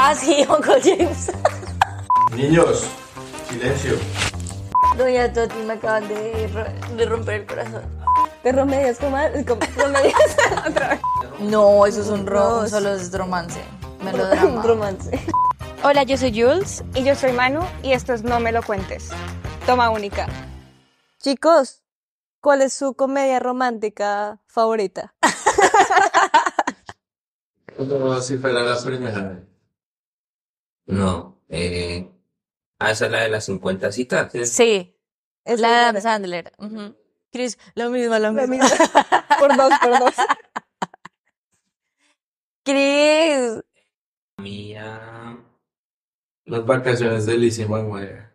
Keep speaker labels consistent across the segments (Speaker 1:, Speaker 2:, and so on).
Speaker 1: Ah, sí, Uncle James.
Speaker 2: Niños, silencio.
Speaker 1: Doña Toti me acaban de, ro- de romper el corazón.
Speaker 3: De remedios, como, como remedios. Otra vez.
Speaker 1: No, eso es un ro
Speaker 3: Dos.
Speaker 1: solo es romance. Melodrama.
Speaker 3: Romance.
Speaker 4: Hola, yo soy Jules. Y yo soy Manu. Y esto es No Me Lo Cuentes. Toma única.
Speaker 3: Chicos, ¿cuál es su comedia romántica favorita?
Speaker 2: Como si fuera la primera vez.
Speaker 5: No, eh, ah, esa es la de las 50 citas. ¿sí?
Speaker 1: Sí,
Speaker 3: Es
Speaker 1: la de Adam. Sandler. Chris, lo mismo, lo
Speaker 3: La
Speaker 1: mismo.
Speaker 3: misma. Por dos, por dos.
Speaker 1: Chris.
Speaker 5: Mía,
Speaker 2: Las vacaciones de Lizzie McGuire.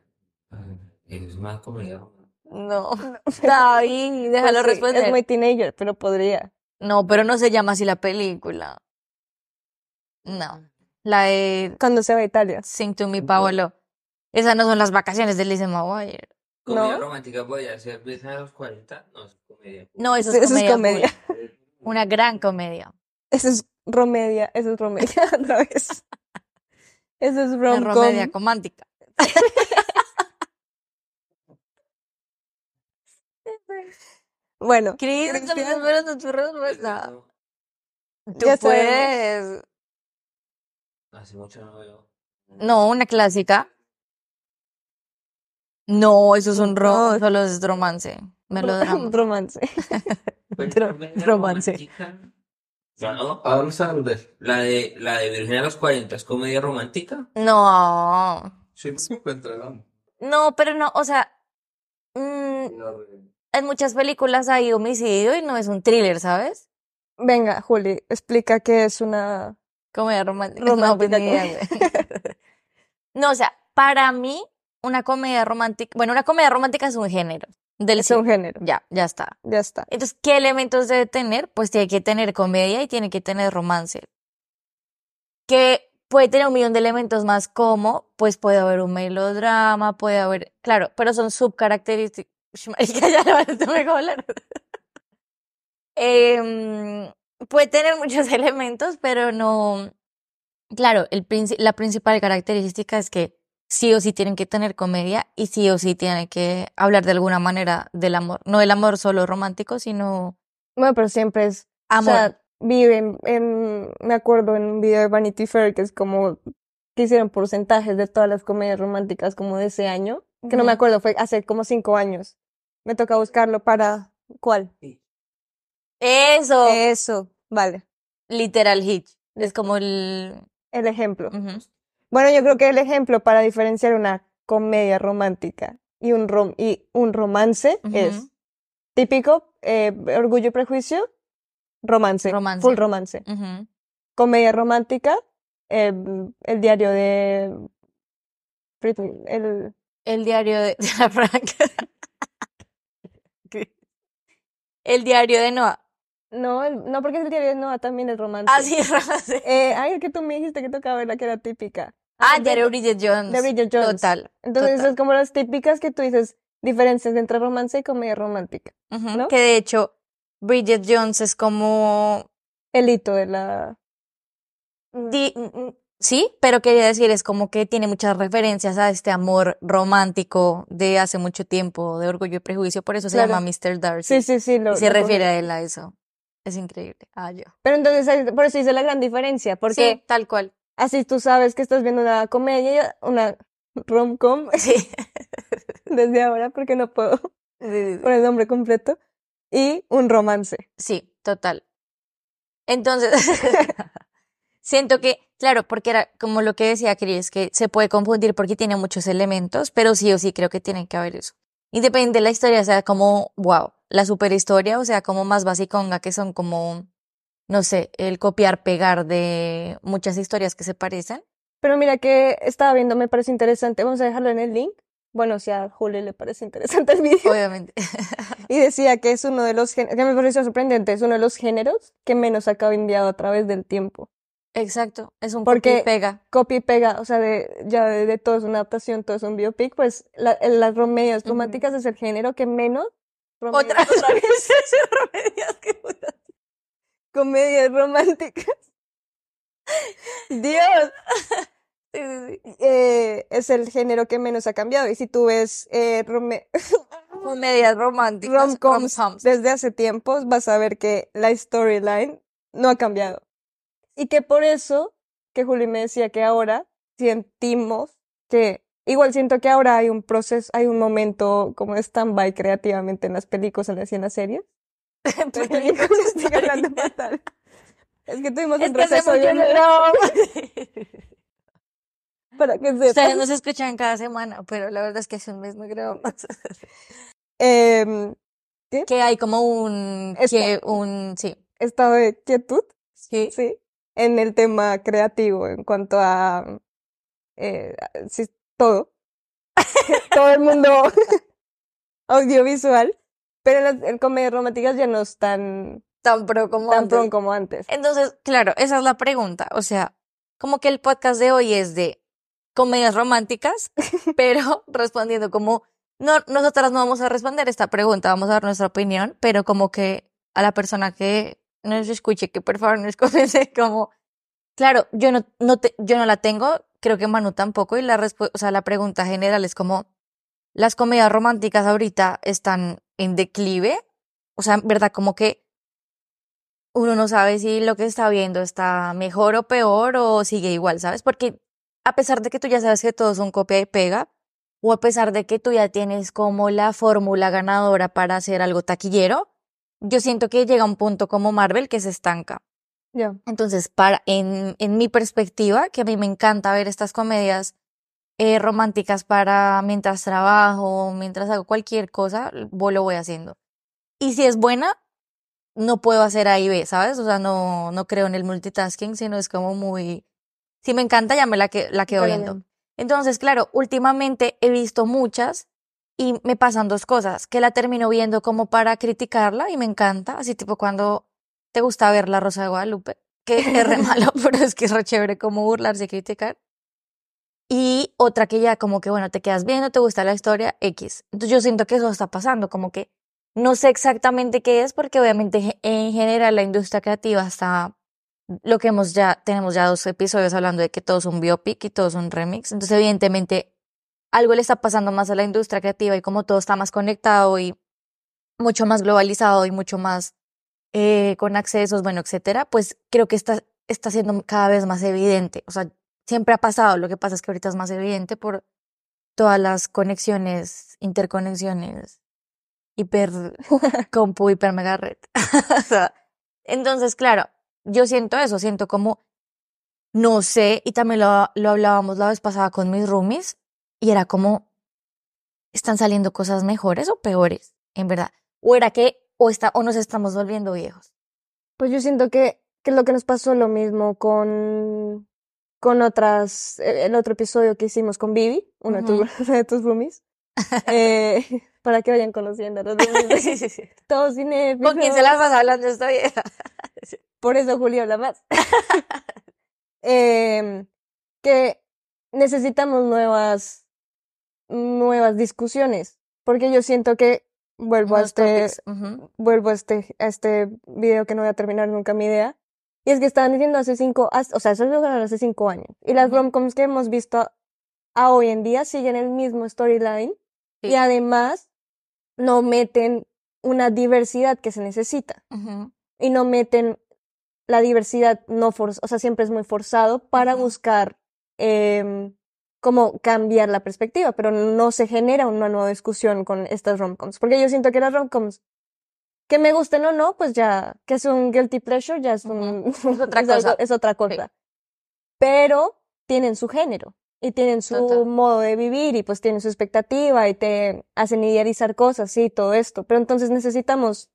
Speaker 5: es más comedia.
Speaker 1: No. David, déjalo
Speaker 3: Pues sí,
Speaker 1: responder.
Speaker 3: Es muy teenager, pero podría.
Speaker 1: No, pero no se llama así la película. No. La de
Speaker 3: Cuando se va a Italia.
Speaker 1: Sing to Me, Paolo. Esas no son las vacaciones de Lizzie McGuire.
Speaker 5: Comedia
Speaker 3: No.
Speaker 5: romántica podría ser a los 40. No, es comedia.
Speaker 1: No, eso
Speaker 3: Sí,
Speaker 1: es
Speaker 3: eso es
Speaker 1: comedia.
Speaker 3: comedia.
Speaker 1: Una gran comedia.
Speaker 3: Eso es romedia, eso es romedia otra vez. Eso es
Speaker 1: Una
Speaker 3: rom
Speaker 1: comedia romántica.
Speaker 3: Bueno,
Speaker 1: Chris, estamos
Speaker 3: Cristian,
Speaker 1: esperando tu respuesta. Tú
Speaker 3: Ya
Speaker 1: puedes.
Speaker 5: Hace mucho no veo.
Speaker 1: No, una clásica. No, eso es un ro
Speaker 3: No.
Speaker 1: solo es romance. Melodrama.
Speaker 3: romance.
Speaker 5: Pues,
Speaker 1: romance.
Speaker 5: No,
Speaker 2: Adam Sandler.
Speaker 5: la de, la de Virgen a los 40 es comedia romántica.
Speaker 1: No.
Speaker 2: Sí, se encuentra ¿no?
Speaker 1: No, pero no, o sea, mm, en muchas películas hay homicidio y no es un thriller, ¿sabes?
Speaker 3: Venga, Juli, explica qué es una
Speaker 1: Comedia romántica.
Speaker 3: romántica.
Speaker 1: No, güey. No, o sea, para mí, una comedia romántica, bueno, una comedia romántica es un género del
Speaker 3: es un género.
Speaker 1: Ya, ya está.
Speaker 3: Ya está.
Speaker 1: Entonces, ¿qué elementos debe tener? Pues tiene que tener comedia y tiene que tener romance. Que puede tener un millón de elementos más como, pues puede haber un melodrama, puede haber, claro, pero son subcaracterísticas. Ya no me hablar. Em, puede tener muchos elementos, pero no. Claro, el la principal característica es que sí o sí tienen que tener comedia y sí o sí tienen que hablar de alguna manera del amor. No el amor solo romántico, sino
Speaker 3: Bueno, pero siempre es.
Speaker 1: amor.
Speaker 3: O sea, viven en. Me acuerdo en un video de Vanity Fair que es como. que hicieron porcentajes de todas las comedias románticas como de ese año. Que no me acuerdo, fue hace como cinco años. Me toca buscarlo para. ¿Cuál?
Speaker 1: Eso,
Speaker 3: Eso, vale.
Speaker 1: literal hitch. Es como el.
Speaker 3: El ejemplo. Bueno, yo creo que el ejemplo para diferenciar una comedia romántica y un, rom y un romance es típico, eh, orgullo y prejuicio, romance,
Speaker 1: Romance.
Speaker 3: full romance. Comedia romántica, eh, el diario de... El,
Speaker 1: El diario de, de la Franca. El diario de Noah.
Speaker 3: No, el- no, porque el diario de Noah también es romance.
Speaker 1: Ah, sí, romance.
Speaker 3: Eh, ay, el que tú me dijiste que tocaba la que era típica.
Speaker 1: Ah, el diario Bridget Jones.
Speaker 3: de Bridget Jones.
Speaker 1: Total.
Speaker 3: Entonces,
Speaker 1: total.
Speaker 3: es como las típicas que tú dices, diferencias entre romance y comedia romántica. ¿no?
Speaker 1: Que de hecho, Bridget Jones es como.
Speaker 3: El hito de la...
Speaker 1: di- sí, pero quería decir, es como que tiene muchas referencias a este amor romántico de hace mucho tiempo, de orgullo y prejuicio, por eso se
Speaker 3: Claro.
Speaker 1: llama Mr. Darcy.
Speaker 3: Sí, sí, sí. Lo,
Speaker 1: Y se
Speaker 3: lo
Speaker 1: refiere a él a eso. Es increíble. Ah, yo.
Speaker 3: Pero entonces, por eso hice la gran diferencia, porque
Speaker 1: Sí, tal cual.
Speaker 3: así tú sabes que estás viendo una comedia, una rom-com
Speaker 1: Sí.
Speaker 3: desde ahora, porque no puedo poner el nombre completo, y un romance.
Speaker 1: Sí, total. Entonces, siento que, claro, porque era como lo que decía Cris, que se puede confundir porque tiene muchos elementos, pero sí o sí creo que tiene que haber eso. Independiente de la historia, sea como, wow, la superhistoria, o sea, como más basiconga, que son como, no sé, el copiar, pegar de muchas historias que se parecen.
Speaker 3: Pero mira que estaba viendo, me parece interesante, vamos a dejarlo en el link. Bueno, si a Julio le parece interesante el video.
Speaker 1: Obviamente.
Speaker 3: Y decía que es uno de los géneros, que me pareció sorprendente, es uno de los géneros que menos ha cambiado a través del tiempo.
Speaker 1: Exacto, es un
Speaker 3: Porque-
Speaker 1: copia y pega.
Speaker 3: Copia y pega, o sea, de, ya de, de todo es una adaptación, todo es un biopic, pues la- las comedias románticas es el género que menos comedias-
Speaker 1: Otra, otra vez. Remedios, qué puta.
Speaker 3: comedias románticas. Dios, eh, es el género que menos ha cambiado. Y si tú ves eh, rome-
Speaker 1: Comedias románticas.
Speaker 3: rom-coms
Speaker 1: rom-coms.
Speaker 3: desde hace tiempos, vas a ver que la storyline no ha cambiado. Y que por eso, que Juli me decía que ahora sentimos que, igual siento que ahora hay un proceso, hay un momento como de stand-by creativamente en las películas y en las series. De películas, estoy hablando fatal. Es que tuvimos
Speaker 1: Es
Speaker 3: un receso
Speaker 1: mucho
Speaker 3: bien
Speaker 1: no
Speaker 3: para que
Speaker 1: Ustedes
Speaker 3: sepan.
Speaker 1: nos escuchan cada semana, pero la verdad es que hace un mes no grabamos.
Speaker 3: Em,
Speaker 1: que hay como un, que un, sí,
Speaker 3: estado de quietud,
Speaker 1: sí,
Speaker 3: sí, en el tema creativo, en cuanto a eh, todo. todo el mundo audiovisual, pero las comedias románticas ya no es tan,
Speaker 1: tan pro como
Speaker 3: tan
Speaker 1: antes.
Speaker 3: pro como antes.
Speaker 1: Entonces, claro, esa es la pregunta. O sea, como que el podcast de hoy es de comedias románticas, pero respondiendo como, no, nosotras no vamos a responder esta pregunta, vamos a dar nuestra opinión, pero como que a la persona que nos escuche, que por favor nos comente como, claro, yo no, no te, yo no la tengo, creo que Manu tampoco, y la respu- o sea, la pregunta general es como, las comedias románticas ahorita están en declive, o sea, verdad, como que uno no sabe si lo que está viendo está mejor o peor o sigue igual, ¿sabes? Porque a pesar de que tú ya sabes que todos son copia y pega, o a pesar de que tú ya tienes como la fórmula ganadora para hacer algo taquillero, yo siento que llega un punto como Marvel que se estanca.
Speaker 3: Ya.
Speaker 1: Entonces, para, en, en mi perspectiva, que a mí me encanta ver estas comedias eh, románticas para mientras trabajo, mientras hago cualquier cosa, lo voy haciendo. Y si es buena, no puedo hacer A y B, ¿sabes? O sea, no, no creo en el multitasking, sino es como muy... Si me encanta, ya me la, que, la quedo viendo. Entonces, claro, últimamente he visto muchas y me pasan dos cosas, que la termino viendo como para criticarla y me encanta, así tipo cuando te gusta ver La Rosa de Guadalupe, que es re malo, pero es que es re chévere como burlarse y criticar. Y otra que ya como que, bueno, te quedas viendo, te gusta la historia, X. Entonces yo siento que eso está pasando, como que no sé exactamente qué es, porque obviamente en general la industria creativa está, lo que hemos ya, tenemos ya dos episodios hablando de que todos son biopic y todos son remix. Entonces evidentemente algo le está pasando más a la industria creativa y como todo está más conectado y mucho más globalizado y mucho más eh, con accesos, bueno, etcétera, pues creo que está, está siendo cada vez más evidente. O sea, siempre ha pasado, lo que pasa es que ahorita es más evidente por todas las conexiones, interconexiones, hiper compu, hiper mega red. O sea, Entonces, claro, yo siento eso, siento como, no sé, y también lo, lo hablábamos la vez pasada con mis roomies, y era como, ¿están saliendo cosas mejores o peores? En verdad. O era que, o, está, o nos estamos volviendo viejos.
Speaker 3: Pues yo siento que, que lo que nos pasó lo mismo con, con otras, eh, el otro episodio que hicimos con Vivi, uno de tus, de tus roomies, eh, para que vayan conociendo a los roomies. Todos cinéfilos.
Speaker 1: ¿Con quién se las vas hablando esta vieja?
Speaker 3: Por eso Julio habla más. Em, que necesitamos nuevas, nuevas discusiones, porque yo siento que vuelvo a este, vuelvo a este, a este video que no voy a terminar nunca mi idea. Y es que estaban diciendo hace cinco, o sea, eso lo ganaron hace cinco años. Y las romcoms que hemos visto a hoy en día siguen el mismo storyline y además no meten una diversidad que se necesita. Y no meten la diversidad no forzada, o sea, siempre es muy forzado para buscar em, cómo cambiar la perspectiva, pero no se genera una nueva discusión con estas romcoms, porque yo siento que las romcoms que me gusten o no, pues ya, que es un guilty pleasure, ya es un,
Speaker 1: Es otra
Speaker 3: es algo-
Speaker 1: cosa.
Speaker 3: es otra cosa. Pero tienen su género y tienen su
Speaker 1: Total.
Speaker 3: modo de vivir y pues tienen su expectativa y te hacen idealizar cosas, sí, todo esto. Pero entonces necesitamos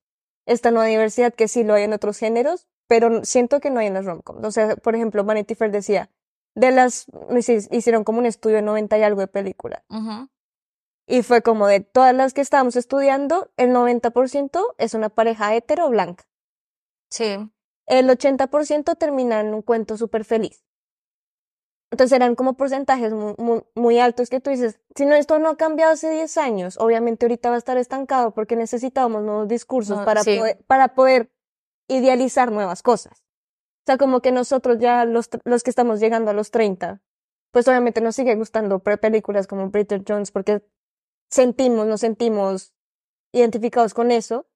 Speaker 3: esta nueva diversidad que sí lo hay en otros géneros, pero siento que no hay en las romcoms. O sea, por ejemplo, Vanity Fair decía, de las, hici- hicieron como un estudio de 90 y algo de películas.
Speaker 1: Ujú.
Speaker 3: Y fue como de todas las que estábamos estudiando, el 90% es una pareja hetero blanca.
Speaker 1: Sí.
Speaker 3: El 80% termina en un cuento súper feliz. Entonces eran como porcentajes muy, muy, muy altos que tú dices, si no, esto no ha cambiado hace 10 años, obviamente ahorita va a estar estancado porque necesitábamos nuevos discursos
Speaker 1: No,
Speaker 3: para,
Speaker 1: sí.
Speaker 3: poder, para poder idealizar nuevas cosas. O sea, como que nosotros ya los, los que estamos llegando a los 30, pues obviamente nos sigue gustando pre- películas como Bridget Jones porque sentimos, nos sentimos identificados con eso,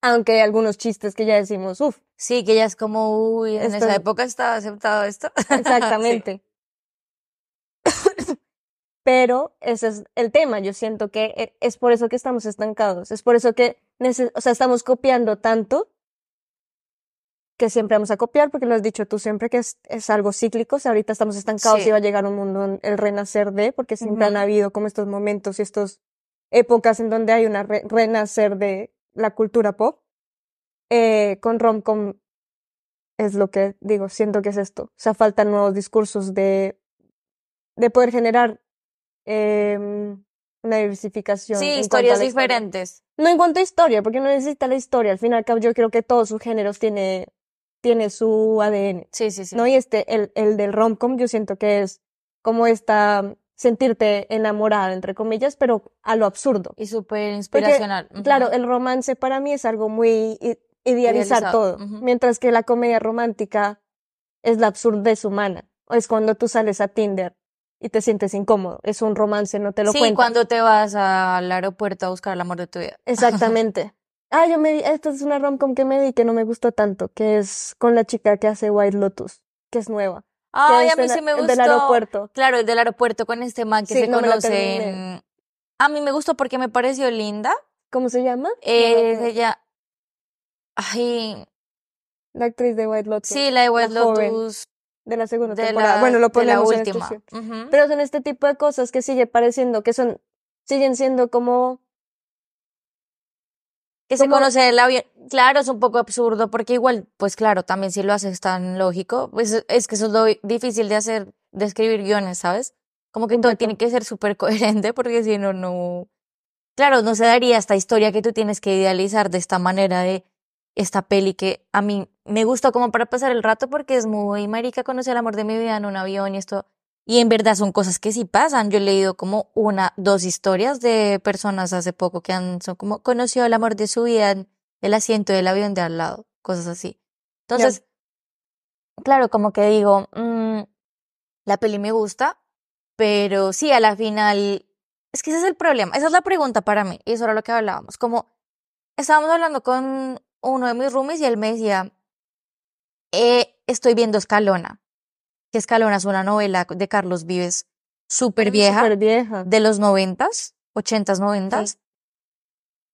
Speaker 3: aunque hay algunos chistes que ya decimos, uff,
Speaker 1: Sí, que ya es como, uy, en
Speaker 3: Esto-
Speaker 1: esa época estaba aceptado esto.
Speaker 3: exactamente. Pero ese es el tema, yo siento que e- es por eso que estamos estancados, es por eso que, o sea, estamos copiando tanto que siempre vamos a copiar, porque lo has dicho tú siempre que es, es algo cíclico, o sea, ahorita estamos estancados
Speaker 1: Sí.
Speaker 3: y va a llegar un mundo, el renacer de, porque siempre han
Speaker 1: Ujú.
Speaker 3: habido como estos momentos y estas épocas en donde hay una re- renacer de la cultura pop. Eh, con romcom es lo que digo, siento que es esto. O sea, faltan nuevos discursos de, de poder generar em, una diversificación.
Speaker 1: Sí, historias
Speaker 3: la historia.
Speaker 1: diferentes.
Speaker 3: No en cuanto a historia, porque no necesita la historia. Al fin y al cabo, yo creo que todos sus géneros tiene, tiene su ADN.
Speaker 1: Sí, sí, sí.
Speaker 3: ¿no? Y este, el, el del romcom, yo siento que es como esta sentirte enamorada, entre comillas, pero a lo absurdo.
Speaker 1: Y súper inspiracional.
Speaker 3: Claro, el romance para mí es algo muy idealizar
Speaker 1: Idealizado,
Speaker 3: todo, mientras que la comedia romántica es la absurdez humana. Es cuando tú sales a Tinder y te sientes incómodo. Es un romance, no te lo
Speaker 1: Sí,
Speaker 3: cuentan.
Speaker 1: cuando te vas al aeropuerto a buscar el amor de tu vida.
Speaker 3: Exactamente. Ah, yo me vi, esta es una romcom que me vi que no me gustó tanto, que es con la chica que hace White Lotus, que es nueva.
Speaker 1: Ay, a mí sí me
Speaker 3: el
Speaker 1: gustó.
Speaker 3: Del aeropuerto.
Speaker 1: Claro, el del aeropuerto con este man que
Speaker 3: Sí,
Speaker 1: se
Speaker 3: no
Speaker 1: conocen. A mí me gustó porque me pareció linda.
Speaker 3: ¿Cómo se llama?
Speaker 1: Eh,
Speaker 3: No, no,
Speaker 1: ella. Ay,
Speaker 3: La actriz de White Lotus.
Speaker 1: sí, la de White
Speaker 3: la joven.
Speaker 1: Lotus.
Speaker 3: De la segunda
Speaker 1: De
Speaker 3: temporada.
Speaker 1: la,
Speaker 3: bueno, lo
Speaker 1: de la
Speaker 3: ponemos en
Speaker 1: última.
Speaker 3: descripción.
Speaker 1: Ujú.
Speaker 3: Pero son este tipo de cosas que sigue pareciendo que son, siguen siendo como,
Speaker 1: Que se conoce el avión. Claro, es un poco absurdo porque igual, pues claro, también si lo haces tan lógico, pues es que eso es lo difícil de hacer, de escribir guiones, ¿sabes? Como que todo
Speaker 3: Completo.
Speaker 1: tiene que ser súper coherente porque si no, no... Claro, no se daría esta historia que tú tienes que idealizar de esta manera de esta peli que a mí me gusta como para pasar el rato porque es muy marica conocer el amor de mi vida en un avión y esto. Y en verdad son cosas que sí pasan. Yo he leído como una, dos historias de personas hace poco que han, son como, conoció el amor de su vida en el asiento del avión de al lado, cosas así. Entonces, claro, como que digo, mm, la peli me gusta, pero sí, a la final, es que ese es el problema, esa es la pregunta para mí, y eso era lo que hablábamos, como estábamos hablando con uno de mis roomies y él me decía, eh, estoy viendo Escalona, que Escalona es una novela de Carlos Vives súper vieja,
Speaker 3: súper vieja.
Speaker 1: de los noventas, ochentas, noventas.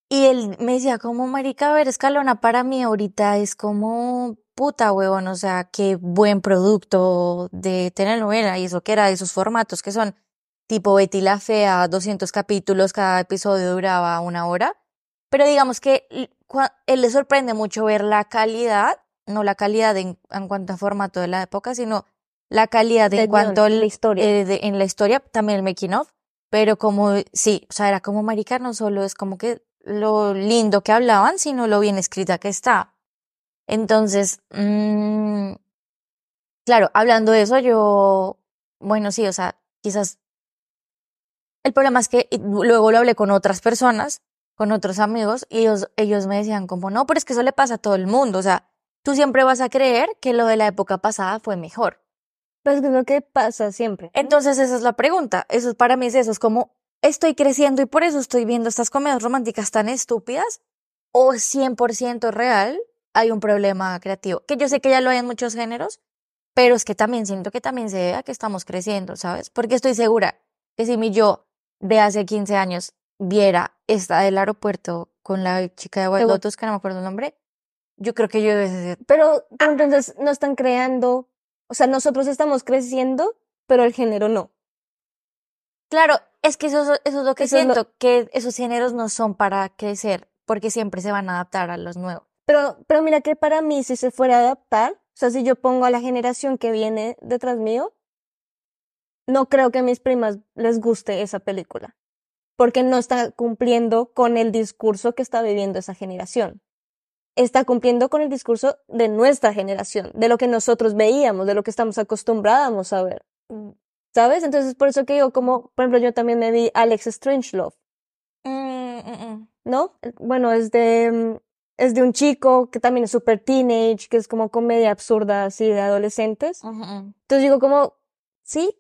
Speaker 1: Y él me decía, como marica, a ver, Escalona para mí ahorita es como puta, huevón, o sea, qué buen producto de telenovela y eso que era de esos formatos que son tipo Betty la Fea, 200 capítulos, cada episodio duraba una hora. Pero digamos que él le sorprende mucho ver la calidad, no la calidad en, en cuanto a formato de la época, sino la calidad
Speaker 3: De
Speaker 1: en cuanto guion,
Speaker 3: la historia.
Speaker 1: eh, de- en la historia, también el making of, pero como, sí, o sea, era como marica, no solo es como que lo lindo que hablaban, sino lo bien escrita que está. Entonces, mm, claro, hablando de eso, yo, bueno, sí, o sea, quizás el problema es que luego lo hablé con otras personas, con otros amigos, y ellos, ellos me decían como, no, pero es que eso le pasa a todo el mundo, o sea, tú siempre vas a creer que lo de la época pasada fue mejor.
Speaker 3: Pero es lo que pasa siempre.
Speaker 1: Entonces esa es la pregunta. Eso es- para mí es eso, es como estoy creciendo y por eso estoy viendo estas comedias románticas tan estúpidas o 100% real hay un problema creativo. Que yo sé que ya lo hay en muchos géneros, pero es que también siento que también se debe a que estamos creciendo, ¿sabes? Porque estoy segura que si mi yo de hace 15 años viera esta del aeropuerto con la chica de. Lotus, que no me acuerdo el nombre, yo creo que yo
Speaker 3: Pero, pero entonces no están creando, o sea, nosotros estamos creciendo, pero el género no.
Speaker 1: Claro, es que eso, es- eso es lo que
Speaker 3: Eso es lo-
Speaker 1: siento, que esos géneros no son para crecer, porque siempre se van a adaptar a los nuevos.
Speaker 3: Pero, pero mira que para mí, si se fuera a adaptar, o sea, si yo pongo a la generación que viene detrás mío, no creo que a mis primas les guste esa película, porque no está cumpliendo con el discurso que está viviendo esa generación. Está cumpliendo con el discurso de nuestra generación, de lo que nosotros veíamos, de lo que estamos acostumbrados a ver. ¿Sabes? Entonces, por eso que digo, como, por ejemplo, yo también me vi Alex Strangelove.
Speaker 1: Mm, mm, mm.
Speaker 3: ¿no? Bueno, es de, es de un chico que también es súper teenage, que es como comedia absurda así de adolescentes. Entonces digo como, sí,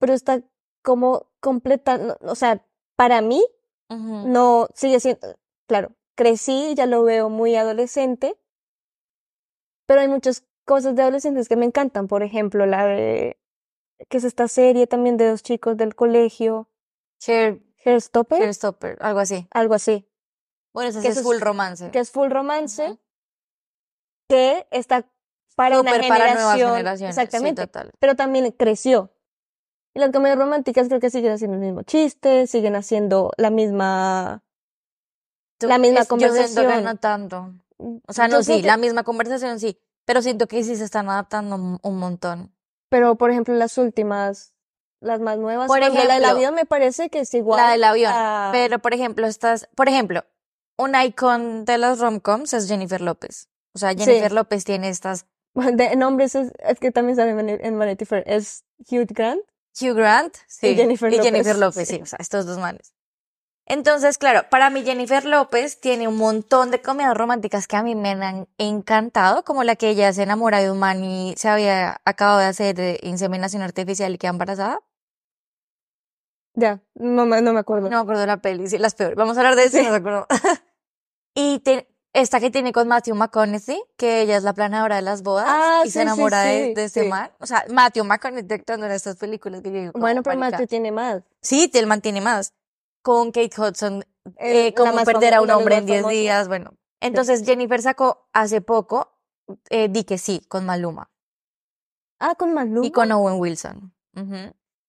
Speaker 3: pero está como completa, no- o sea, para mí no sigue siendo, claro, crecí, ya lo veo muy adolescente, pero hay muchas cosas de adolescentes que me encantan, por ejemplo, la de, que es esta serie también de dos chicos del colegio,
Speaker 1: Hair,
Speaker 3: Hairstopper,
Speaker 1: Hairstopper, algo así.
Speaker 3: algo así,
Speaker 1: Bueno, eso
Speaker 3: Que
Speaker 1: es
Speaker 3: es-
Speaker 1: full romance.
Speaker 3: que es full romance, que está para una
Speaker 1: Súper para nuevas
Speaker 3: generación,
Speaker 1: generaciones. sí,
Speaker 3: exactamente,
Speaker 1: total.
Speaker 3: pero también creció. Y las comedias románticas creo que siguen haciendo el mismo chiste, siguen haciendo la misma, la misma
Speaker 1: es- Yo siento que
Speaker 3: conversación.
Speaker 1: no tanto. O sea, no, sí,
Speaker 3: que-
Speaker 1: la misma conversación sí, pero siento que sí se están adaptando un- montón.
Speaker 3: Pero, por ejemplo, las últimas, las más nuevas,
Speaker 1: Por
Speaker 3: ejemplo, la del avión me parece que es igual
Speaker 1: La del avión.
Speaker 3: a-
Speaker 1: Pero, por ejemplo, estás, por ejemplo, un icon de las romcoms es Jennifer López. O sea,
Speaker 3: Sí.
Speaker 1: Jennifer López tiene estas
Speaker 3: de nombres es, es que también sale en Vani- en Vanity Fair, es Hugh Grant.
Speaker 1: Hugh Grant sí,
Speaker 3: Jennifer
Speaker 1: y Jennifer
Speaker 3: López,
Speaker 1: López, sí,
Speaker 3: sí.
Speaker 1: o sea, estos dos manes. Entonces, claro, para mí Jennifer López tiene un montón de comedias románticas que a mí me han encantado, como la que ella se enamora de un man y se había acabado de hacer eh, inseminación artificial y queda embarazada.
Speaker 3: Ya, no, me- no me acuerdo.
Speaker 1: No me acuerdo de la peli, sí, las peores. Vamos a hablar de eso,
Speaker 3: Sí.
Speaker 1: no me acuerdo. y te- esta que tiene con Matthew McConaughey, que ella es la planeadora de las bodas
Speaker 3: Ah,
Speaker 1: y
Speaker 3: sí,
Speaker 1: se enamora de,
Speaker 3: sí,
Speaker 1: de ese
Speaker 3: sí.
Speaker 1: man. O sea, Matthew McConaughey actuando en estas películas que yo digo,
Speaker 3: bueno, pero Matthew tiene más.
Speaker 1: Sí, él mantiene más. Con Kate Hudson, eh,
Speaker 3: más
Speaker 1: perder a un hombre en 10
Speaker 3: famosas.
Speaker 1: días, bueno. Entonces Jennifer sacó hace poco, eh, di que sí, con Maluma
Speaker 3: Ah, con Maluma.
Speaker 1: y con Owen Wilson.
Speaker 3: Ya,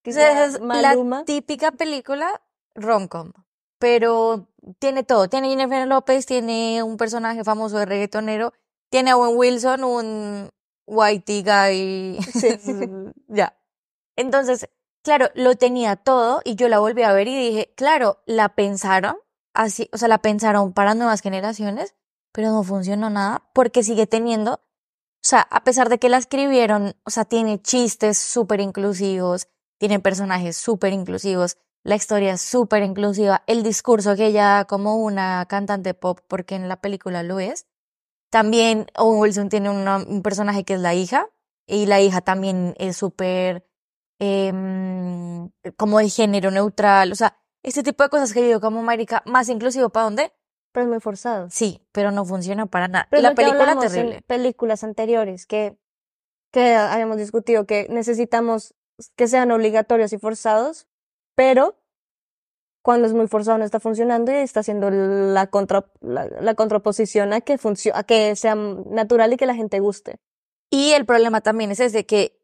Speaker 1: Entonces es
Speaker 3: Maluma.
Speaker 1: la típica película rom-com, pero tiene todo. Tiene Jennifer López, tiene un personaje famoso de reggaetonero, tiene a Owen Wilson, un whitey guy.
Speaker 3: Sí.
Speaker 1: ya. Entonces, claro, lo tenía todo y yo la volví a ver y dije, claro, la pensaron así, o sea, la pensaron para nuevas generaciones, pero no funcionó nada porque sigue teniendo, o sea, a pesar de que la escribieron, o sea, tiene chistes súper inclusivos, tiene personajes súper inclusivos, la historia es súper inclusiva, el discurso que ella da como una cantante pop, porque en la película lo es. También Owen Wilson tiene una- un personaje que es la hija, y la hija también es súper em, como de género neutral, o sea, este tipo de cosas que yo digo como marica, más inclusivo para dónde?
Speaker 3: Pero es muy forzado.
Speaker 1: Sí, pero no funciona para nada.
Speaker 3: Pero
Speaker 1: la película
Speaker 3: hablamos en
Speaker 1: terrible.
Speaker 3: películas anteriores que, que habíamos discutido que necesitamos que sean obligatorios y forzados, pero cuando es muy forzado no está funcionando y está haciendo la, contra, la, la contraposición a que, a que sea natural y que la gente guste.
Speaker 1: Y el problema también es ese que,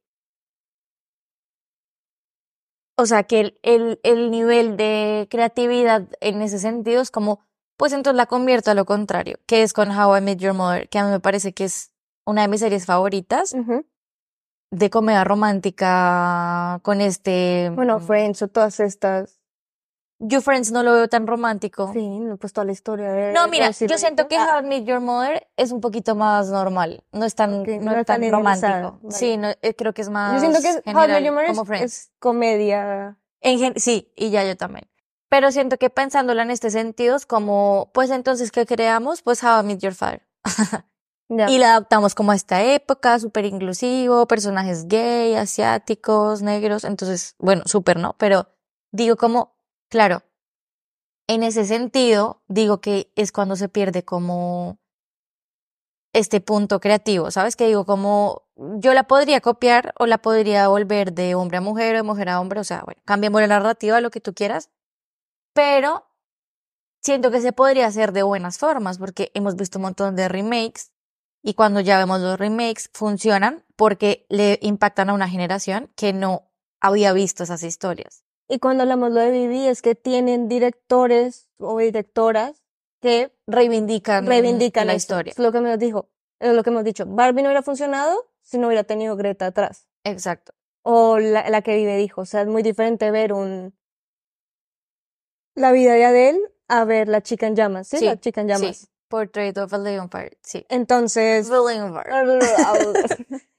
Speaker 1: o sea, que el, el, el nivel de creatividad en ese sentido es como, pues entonces la convierto a lo contrario, que es con How I Met Your Mother, que a mí me parece que es una de mis series favoritas de comedia romántica con este...
Speaker 3: Bueno,
Speaker 1: mm,
Speaker 3: Friends o todas estas.
Speaker 1: You Friends no lo veo tan romántico.
Speaker 3: Sí, no, pues toda la historia de
Speaker 1: No, mira, yo siento que. How I Met Your Mother es un poquito más normal, no es tan,
Speaker 3: Ok,
Speaker 1: no
Speaker 3: no
Speaker 1: es
Speaker 3: tan
Speaker 1: tan romántico.
Speaker 3: vale.
Speaker 1: Sí, no, eh, creo que es más
Speaker 3: Yo siento que How I Met Your Mother
Speaker 1: como
Speaker 3: es,
Speaker 1: Friends.
Speaker 3: es comedia.
Speaker 1: En sí, y ya yo también. Pero siento que pensándola en este sentido es como, pues entonces, ¿qué creamos? Pues How I Met Your Father.
Speaker 3: Ya.
Speaker 1: Y la adaptamos como a esta época, súper inclusivo, personajes gay, asiáticos, negros, entonces, bueno, súper, ¿no? Pero digo como, claro, en ese sentido, digo que es cuando se pierde como este punto creativo, ¿sabes? Que digo como, yo la podría copiar o la podría volver de hombre a mujer o de mujer a hombre, o sea, bueno, cambiemos la narrativa, lo que tú quieras, pero siento que se podría hacer de buenas formas, porque hemos visto un montón de remakes y cuando ya vemos los remakes funcionan porque le impactan a una generación que no había visto esas historias.
Speaker 3: Y cuando hablamos lo de Vivi es que tienen directores o directoras que
Speaker 1: Reivindican,
Speaker 3: reivindican
Speaker 1: la
Speaker 3: esto.
Speaker 1: historia.
Speaker 3: Es lo que hemos dijo, es lo que hemos dicho. Barbie no hubiera funcionado si no hubiera tenido Greta atrás.
Speaker 1: Exacto.
Speaker 3: O la, la que vive dijo. O sea, es muy diferente ver un la vida de Adele a ver la chica en llamas, ¿sí?
Speaker 1: Sí,
Speaker 3: La chica en llamas.
Speaker 1: Sí. Portrait of a Leon Fire. Sí.
Speaker 3: Entonces,
Speaker 1: The.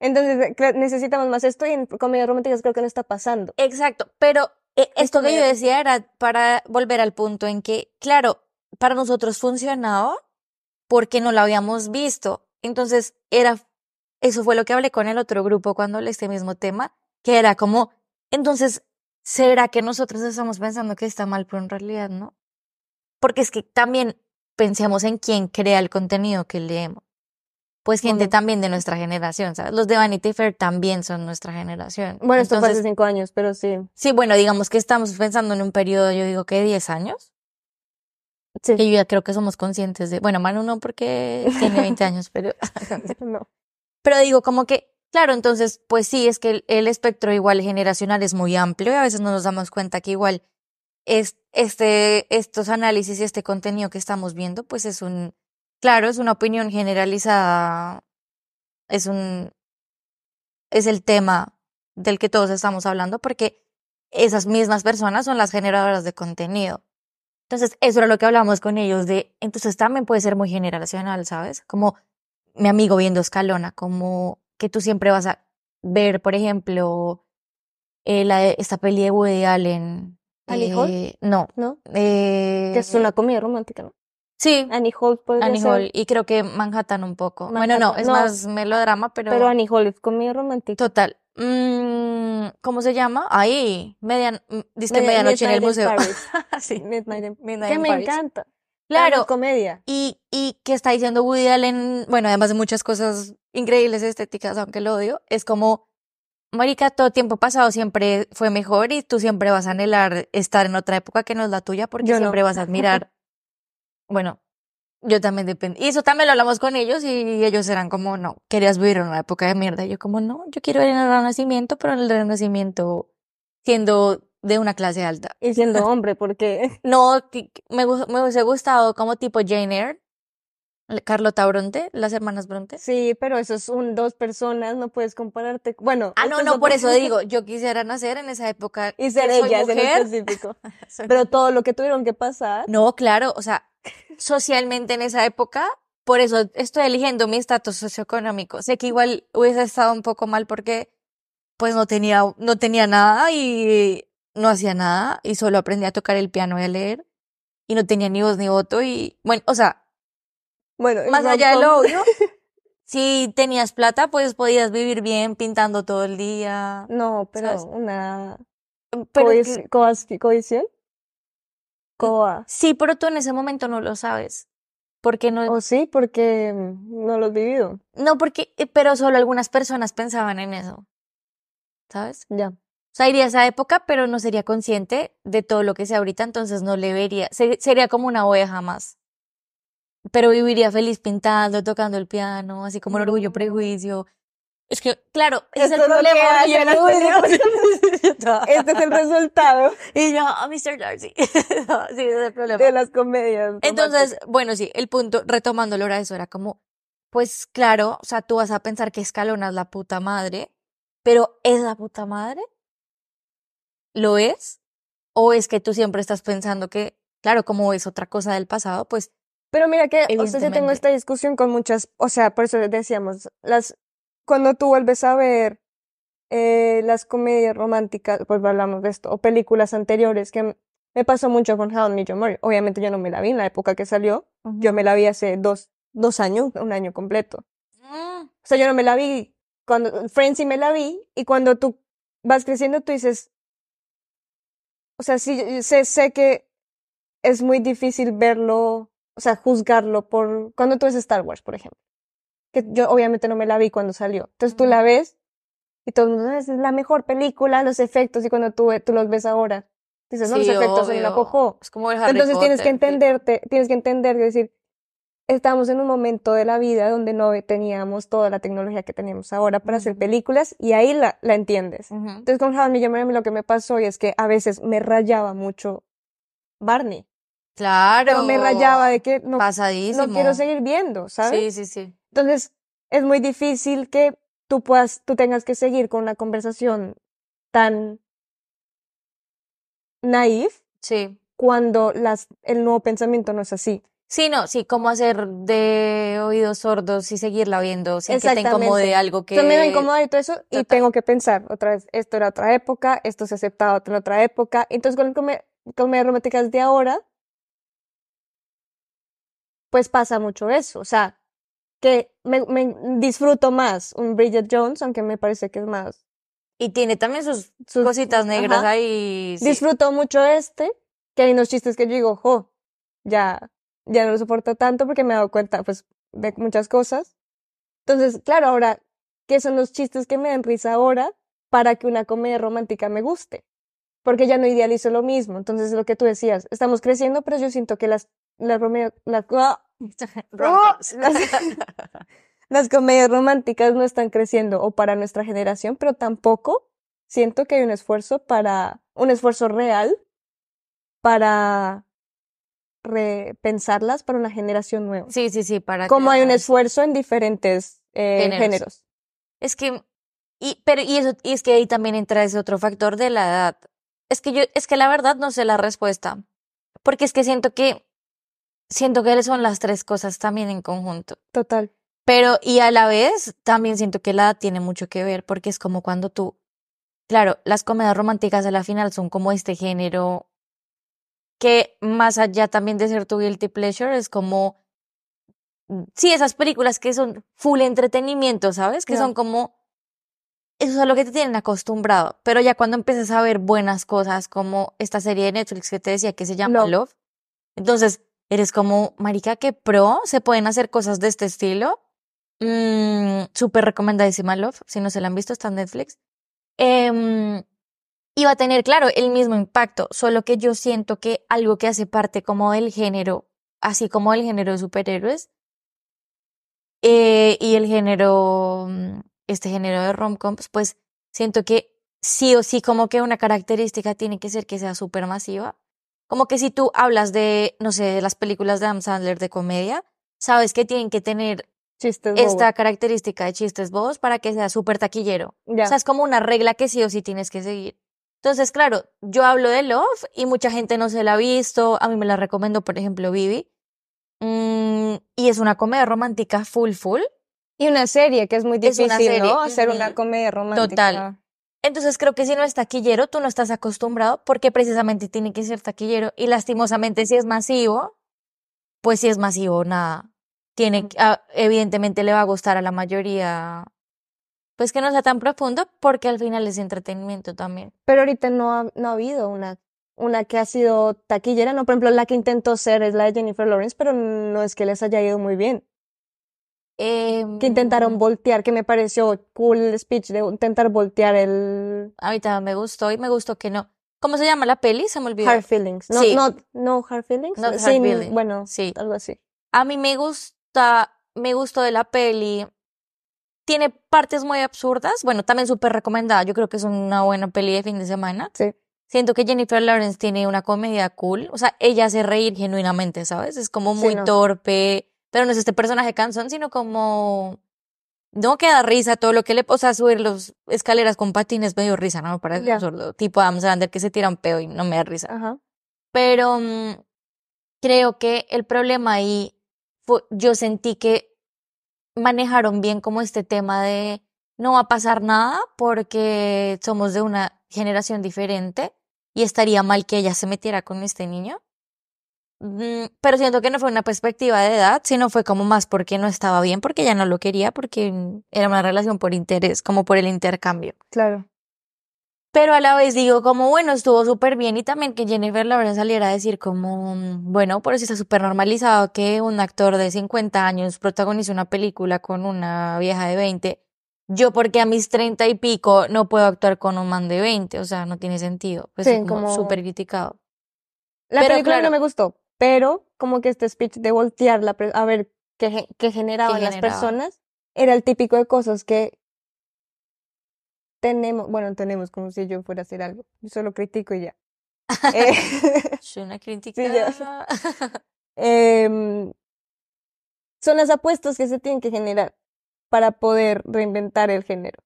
Speaker 3: entonces cre- necesitamos más esto y en comedias románticas creo que no está pasando.
Speaker 1: Exacto, pero eh,
Speaker 3: Es
Speaker 1: esto que yo decía era para volver al punto en que, claro, para nosotros funcionaba porque no lo habíamos visto. Entonces, era, eso fue lo que hablé con el otro grupo cuando hablé este mismo tema, que era como, Entonces, ¿será que nosotros estamos pensando que está mal, pero en realidad no? Porque es que también pensemos en quién crea el contenido que leemos. Pues gente
Speaker 3: Bueno.
Speaker 1: también de nuestra generación, ¿sabes? Los de Vanity Fair también son nuestra generación.
Speaker 3: Bueno, esto fue hace cinco años, pero sí.
Speaker 1: sí, bueno, digamos que estamos pensando en un periodo, yo digo que 10 años.
Speaker 3: Sí.
Speaker 1: Que yo ya creo que somos conscientes de, bueno, Manu no porque tiene 20 años, pero
Speaker 3: No.
Speaker 1: Pero digo, como que, claro, entonces, pues sí, es que el, el espectro igual generacional es muy amplio y a veces no nos damos cuenta que igual es, este, estos análisis y este contenido que estamos viendo, pues es un, claro, es una opinión generalizada, es un, es el tema del que todos estamos hablando porque esas mismas personas son las generadoras de contenido. Entonces, eso era lo que hablamos con ellos de, entonces también puede ser muy generacional, ¿sabes? Como mi amigo viendo Escalona, como que tú siempre vas a ver, por ejemplo, eh, la esta peli de Woody Allen. Eh, No.
Speaker 3: ¿No?
Speaker 1: eh,
Speaker 3: Que es una comedia romántica, ¿no?
Speaker 1: Sí,
Speaker 3: Annie Hall podría
Speaker 1: Annie
Speaker 3: ser.
Speaker 1: Hall. Y creo que Manhattan un poco. bueno, no, es
Speaker 3: no.
Speaker 1: más melodrama, pero.
Speaker 3: Pero Annie Hall es comedia romántica.
Speaker 1: Total. Mm, ¿Cómo se llama? Ahí, median, medianoche en el museo. Sí.
Speaker 3: Midnight in-
Speaker 1: Midnight
Speaker 3: que
Speaker 1: in
Speaker 3: me
Speaker 1: Paris.
Speaker 3: encanta.
Speaker 1: Claro.
Speaker 3: Es comedia.
Speaker 1: Y, y que está diciendo Woody Allen, bueno, además de muchas cosas increíbles estéticas, aunque lo odio, es como, marica, todo tiempo pasado siempre fue mejor y tú siempre vas a anhelar estar en otra época que no es la tuya porque
Speaker 3: Yo no.
Speaker 1: siempre vas a admirar. Bueno, yo también depende. Y eso también lo hablamos con ellos y ellos eran como, no, querías vivir en una época de mierda. Y yo como, no, yo quiero ir en el Renacimiento, pero en el Renacimiento siendo de una clase alta.
Speaker 3: Y siendo hombre, porque
Speaker 1: No, me, me hubiese gustado como tipo Jane Eyre, Carlota Bronte, las hermanas Bronte.
Speaker 3: sí, pero eso es un dos personas, no puedes compararte. Bueno,
Speaker 1: Ah, no, no, por eso digo, yo quisiera nacer en esa época.
Speaker 3: y ser ellas en específico. Pero todo lo que tuvieron que pasar.
Speaker 1: No, claro, o sea, socialmente en esa época, por eso estoy eligiendo mi estatus socioeconómico. Sé que igual hubiese estado un poco mal porque pues no tenía, no tenía nada y no hacía nada y solo aprendí a tocar el piano y a leer y no tenía ni voz ni voto y bueno, o sea,
Speaker 3: Bueno,
Speaker 1: más allá del odio, si tenías plata, pues podías vivir bien pintando todo el día.
Speaker 3: No, pero
Speaker 1: ¿Sabes?
Speaker 3: una
Speaker 1: Pero que-.
Speaker 3: Coa.
Speaker 1: sí, pero tú en ese momento no lo sabes. Porque no,
Speaker 3: O sí, porque mm, no lo has vivido.
Speaker 1: No, porque, eh, pero solo algunas personas pensaban en eso. ¿Sabes?
Speaker 3: Ya.
Speaker 1: O sea, iría a esa época, pero no sería consciente de todo lo que sé ahorita, entonces no le vería. se- sería como una oveja más. Pero viviría feliz pintando, tocando el piano, así como el orgullo
Speaker 3: No.
Speaker 1: prejuicio. Es que, claro, ese es el
Speaker 3: es
Speaker 1: problema. Prejuicio.
Speaker 3: Este es el resultado
Speaker 1: Y yo, oh, Mr. Darcy. sí, ese es el problema.
Speaker 3: de las comedias.
Speaker 1: Entonces, bueno, sí, el punto, retomándolo ahora eso, era como, pues claro, o sea, tú vas a pensar que Escalona es la puta madre, pero ¿es la puta madre? ¿Lo es? ¿O es que tú siempre estás pensando que, claro, como es otra cosa del pasado, pues
Speaker 3: Pero mira que, o sea, yo tengo esta discusión con muchas, o sea, por eso decíamos, las, cuando tú vuelves a ver eh, las comedias románticas, pues hablamos de esto, o películas anteriores, que me pasó mucho con How I Met Your Mother. Obviamente yo no me la vi en la época que salió, yo me la vi hace dos, dos años, un año completo.
Speaker 1: mm,
Speaker 3: O sea, yo no me la vi cuando, Friends sí me la vi, y cuando tú vas creciendo, tú dices, o sea, sí, sé, sé que es muy difícil verlo, o sea, juzgarlo por, cuando tú ves Star Wars, por ejemplo, que yo obviamente no me la vi cuando salió. Entonces tú la ves y todo el mundo, "Ah, es la mejor película, los efectos, y cuando tú, tú los ves ahora, dices, no, los
Speaker 1: sí,
Speaker 3: efectos son una
Speaker 1: obvio.
Speaker 3: popó.
Speaker 1: Es como el Harry
Speaker 3: Entonces tienes que
Speaker 1: Potter, sí.
Speaker 3: entenderte, tienes que entender, es decir, estamos en un momento de la vida donde no teníamos toda la tecnología que tenemos ahora para hacer
Speaker 1: Ujú.
Speaker 3: películas y ahí la, la entiendes.
Speaker 1: Ujú.
Speaker 3: Entonces con How I Met lo que me pasó y es que a veces me rayaba mucho Barney,
Speaker 1: Claro.
Speaker 3: pero me rayaba de que no,
Speaker 1: Pasadísimo.
Speaker 3: no quiero seguir viendo, ¿sabes?
Speaker 1: Sí, sí, sí.
Speaker 3: Entonces es muy difícil que tú puedas, tú tengas que seguir con una conversación tan naif
Speaker 1: Sí.
Speaker 3: cuando las, el nuevo pensamiento no es así.
Speaker 1: Sí, no, sí, cómo hacer de oídos sordos y seguirla viendo sin que te incomode algo que...
Speaker 3: Entonces me va a incomodar y todo eso, y tengo que pensar otra vez, esto era otra época, esto se aceptaba en otra época. Entonces con las come- comedias románticas de ahora, pues pasa mucho eso. O sea, que me, me disfruto más un Bridget Jones, aunque me parece que es más
Speaker 1: Y tiene también sus,
Speaker 3: Sus-
Speaker 1: cositas negras
Speaker 3: ajá.
Speaker 1: ahí. sí.
Speaker 3: Disfruto mucho este, que hay unos chistes que yo digo, jo, ya, ya no lo soporto tanto porque me he dado cuenta, pues, de muchas cosas. Entonces, claro, ahora, ¿qué son los chistes que me dan risa ahora para que una comedia romántica me guste? Porque ya no idealizo lo mismo. Entonces, lo que tú decías, estamos creciendo, pero yo siento que las, las, las, ¡ah! las, las comedias románticas no están creciendo o para nuestra generación, pero tampoco siento que hay un esfuerzo para, un esfuerzo real para repensarlas para una generación nueva.
Speaker 1: Sí, sí, sí, para
Speaker 3: Como hay un esfuerzo en diferentes eh,
Speaker 1: Géneros.
Speaker 3: géneros.
Speaker 1: Es que, y, pero, y eso, y es que ahí también entra ese otro factor de la edad. Es que yo, es que la verdad no sé la respuesta. Porque es que siento que, siento que son las tres cosas también en conjunto.
Speaker 3: Total.
Speaker 1: Pero, y a la vez, también siento que la edad tiene mucho que ver, porque es como cuando tú, claro, las comedias románticas a la final son como este género que más allá también de ser tu guilty pleasure, es como, sí, esas películas que son full entretenimiento, ¿sabes? Que son como, eso es a lo que te tienen acostumbrado, pero ya cuando empiezas a ver buenas cosas como esta serie de Netflix que te decía que se llama
Speaker 3: Love.
Speaker 1: Love, entonces eres como, marica, que pro, se pueden hacer cosas de este estilo. Mm, Súper recomendadísima Love, si no se la han visto, está en Netflix. Em, y va a tener, claro, el mismo impacto, solo que yo siento que algo que hace parte como del género, así como el género de superhéroes, eh, y el género, mm, este género de romcoms, pues siento que sí o sí como que una característica tiene que ser que sea súper masiva. Como que si tú hablas de, no sé, de las películas de Adam Sandler de comedia, sabes que tienen que tener
Speaker 3: Chistes bobos.
Speaker 1: esta característica de chistes bobos para que sea súper taquillero.
Speaker 3: Ya.
Speaker 1: O sea, es como una regla que sí o sí tienes que seguir. Entonces, claro, yo hablo de Love y mucha gente no se la ha visto. A mí me la recomendó, por ejemplo, Vivi. Mm, y es una comedia romántica full, full.
Speaker 3: Y una serie que es muy
Speaker 1: Es una
Speaker 3: difícil,
Speaker 1: serie,
Speaker 3: ¿no? Hacer una comedia romántica.
Speaker 1: Total. Entonces creo que si no es taquillero, tú no estás acostumbrado porque precisamente tiene que ser taquillero y lastimosamente si es masivo, pues si es masivo, nada. Tiene, que- ah, evidentemente le va a gustar a la mayoría, pues que no sea tan profundo porque al final es entretenimiento también.
Speaker 3: Pero ahorita no ha, no ha habido una, una que ha sido taquillera, ¿no? Por ejemplo, la que intentó ser es la de Jennifer Lawrence, pero no es que les haya ido muy bien.
Speaker 1: Em,
Speaker 3: Que intentaron voltear, que me pareció cool el speech de intentar voltear el
Speaker 1: A mí también me gustó y me gustó que no. ¿Cómo se llama la peli? Se me olvidó.
Speaker 3: Hard Feelings. No,
Speaker 1: Sí.
Speaker 3: no, no Hard Feelings.
Speaker 1: Hard
Speaker 3: Sí,
Speaker 1: Feelings.
Speaker 3: bueno,
Speaker 1: Sí.
Speaker 3: algo así.
Speaker 1: A mí me gusta, me gustó de la peli. Tiene partes muy absurdas. Bueno, también súper recomendada. Yo creo que es una buena peli de fin de semana.
Speaker 3: Sí.
Speaker 1: Siento que Jennifer Lawrence tiene una comedia cool. O sea, ella hace reír genuinamente, ¿sabes? Es como
Speaker 3: Sí,
Speaker 1: muy
Speaker 3: no.
Speaker 1: torpe. Pero no es este personaje cansón, sino como. No queda risa todo lo que le. O sea, subir las escaleras con patines medio risa, ¿no? Parece
Speaker 3: Ya.
Speaker 1: absurdo. Tipo Adam Sandler que se tira un peo y no me da risa.
Speaker 3: Ajá.
Speaker 1: Pero mm, creo que el problema ahí fue, yo sentí que manejaron bien como este tema de no va a pasar nada porque somos de una generación diferente y estaría mal que ella se metiera con este niño. Mm, Pero siento que no fue una perspectiva de edad, sino fue como más porque no estaba bien, porque ella no lo quería, porque era una relación por interés, como por el intercambio.
Speaker 3: Claro.
Speaker 1: Pero a la vez digo, como bueno, estuvo súper bien y también que Jennifer Lawrence saliera a decir como, mm, bueno, por eso está súper normalizado que un actor de 50 años protagonice una película con una vieja de 20. Yo porque a mis 30 y pico no puedo actuar con un man de 20, o sea, no tiene sentido. Pues
Speaker 3: Sí,
Speaker 1: es como
Speaker 3: como-
Speaker 1: súper criticado.
Speaker 3: La
Speaker 1: Pero
Speaker 3: película
Speaker 1: claro.
Speaker 3: no me gustó, pero como que este speech de voltear la a ver qué, qué generaban las
Speaker 1: generaba?
Speaker 3: personas era el típico de cosas que tenemos, bueno, tenemos como si yo fuera a hacer algo. Yo solo critico y ya. Eh,
Speaker 1: Soy una crítica.
Speaker 3: em, son las apuestas que se tienen que generar para poder reinventar el género.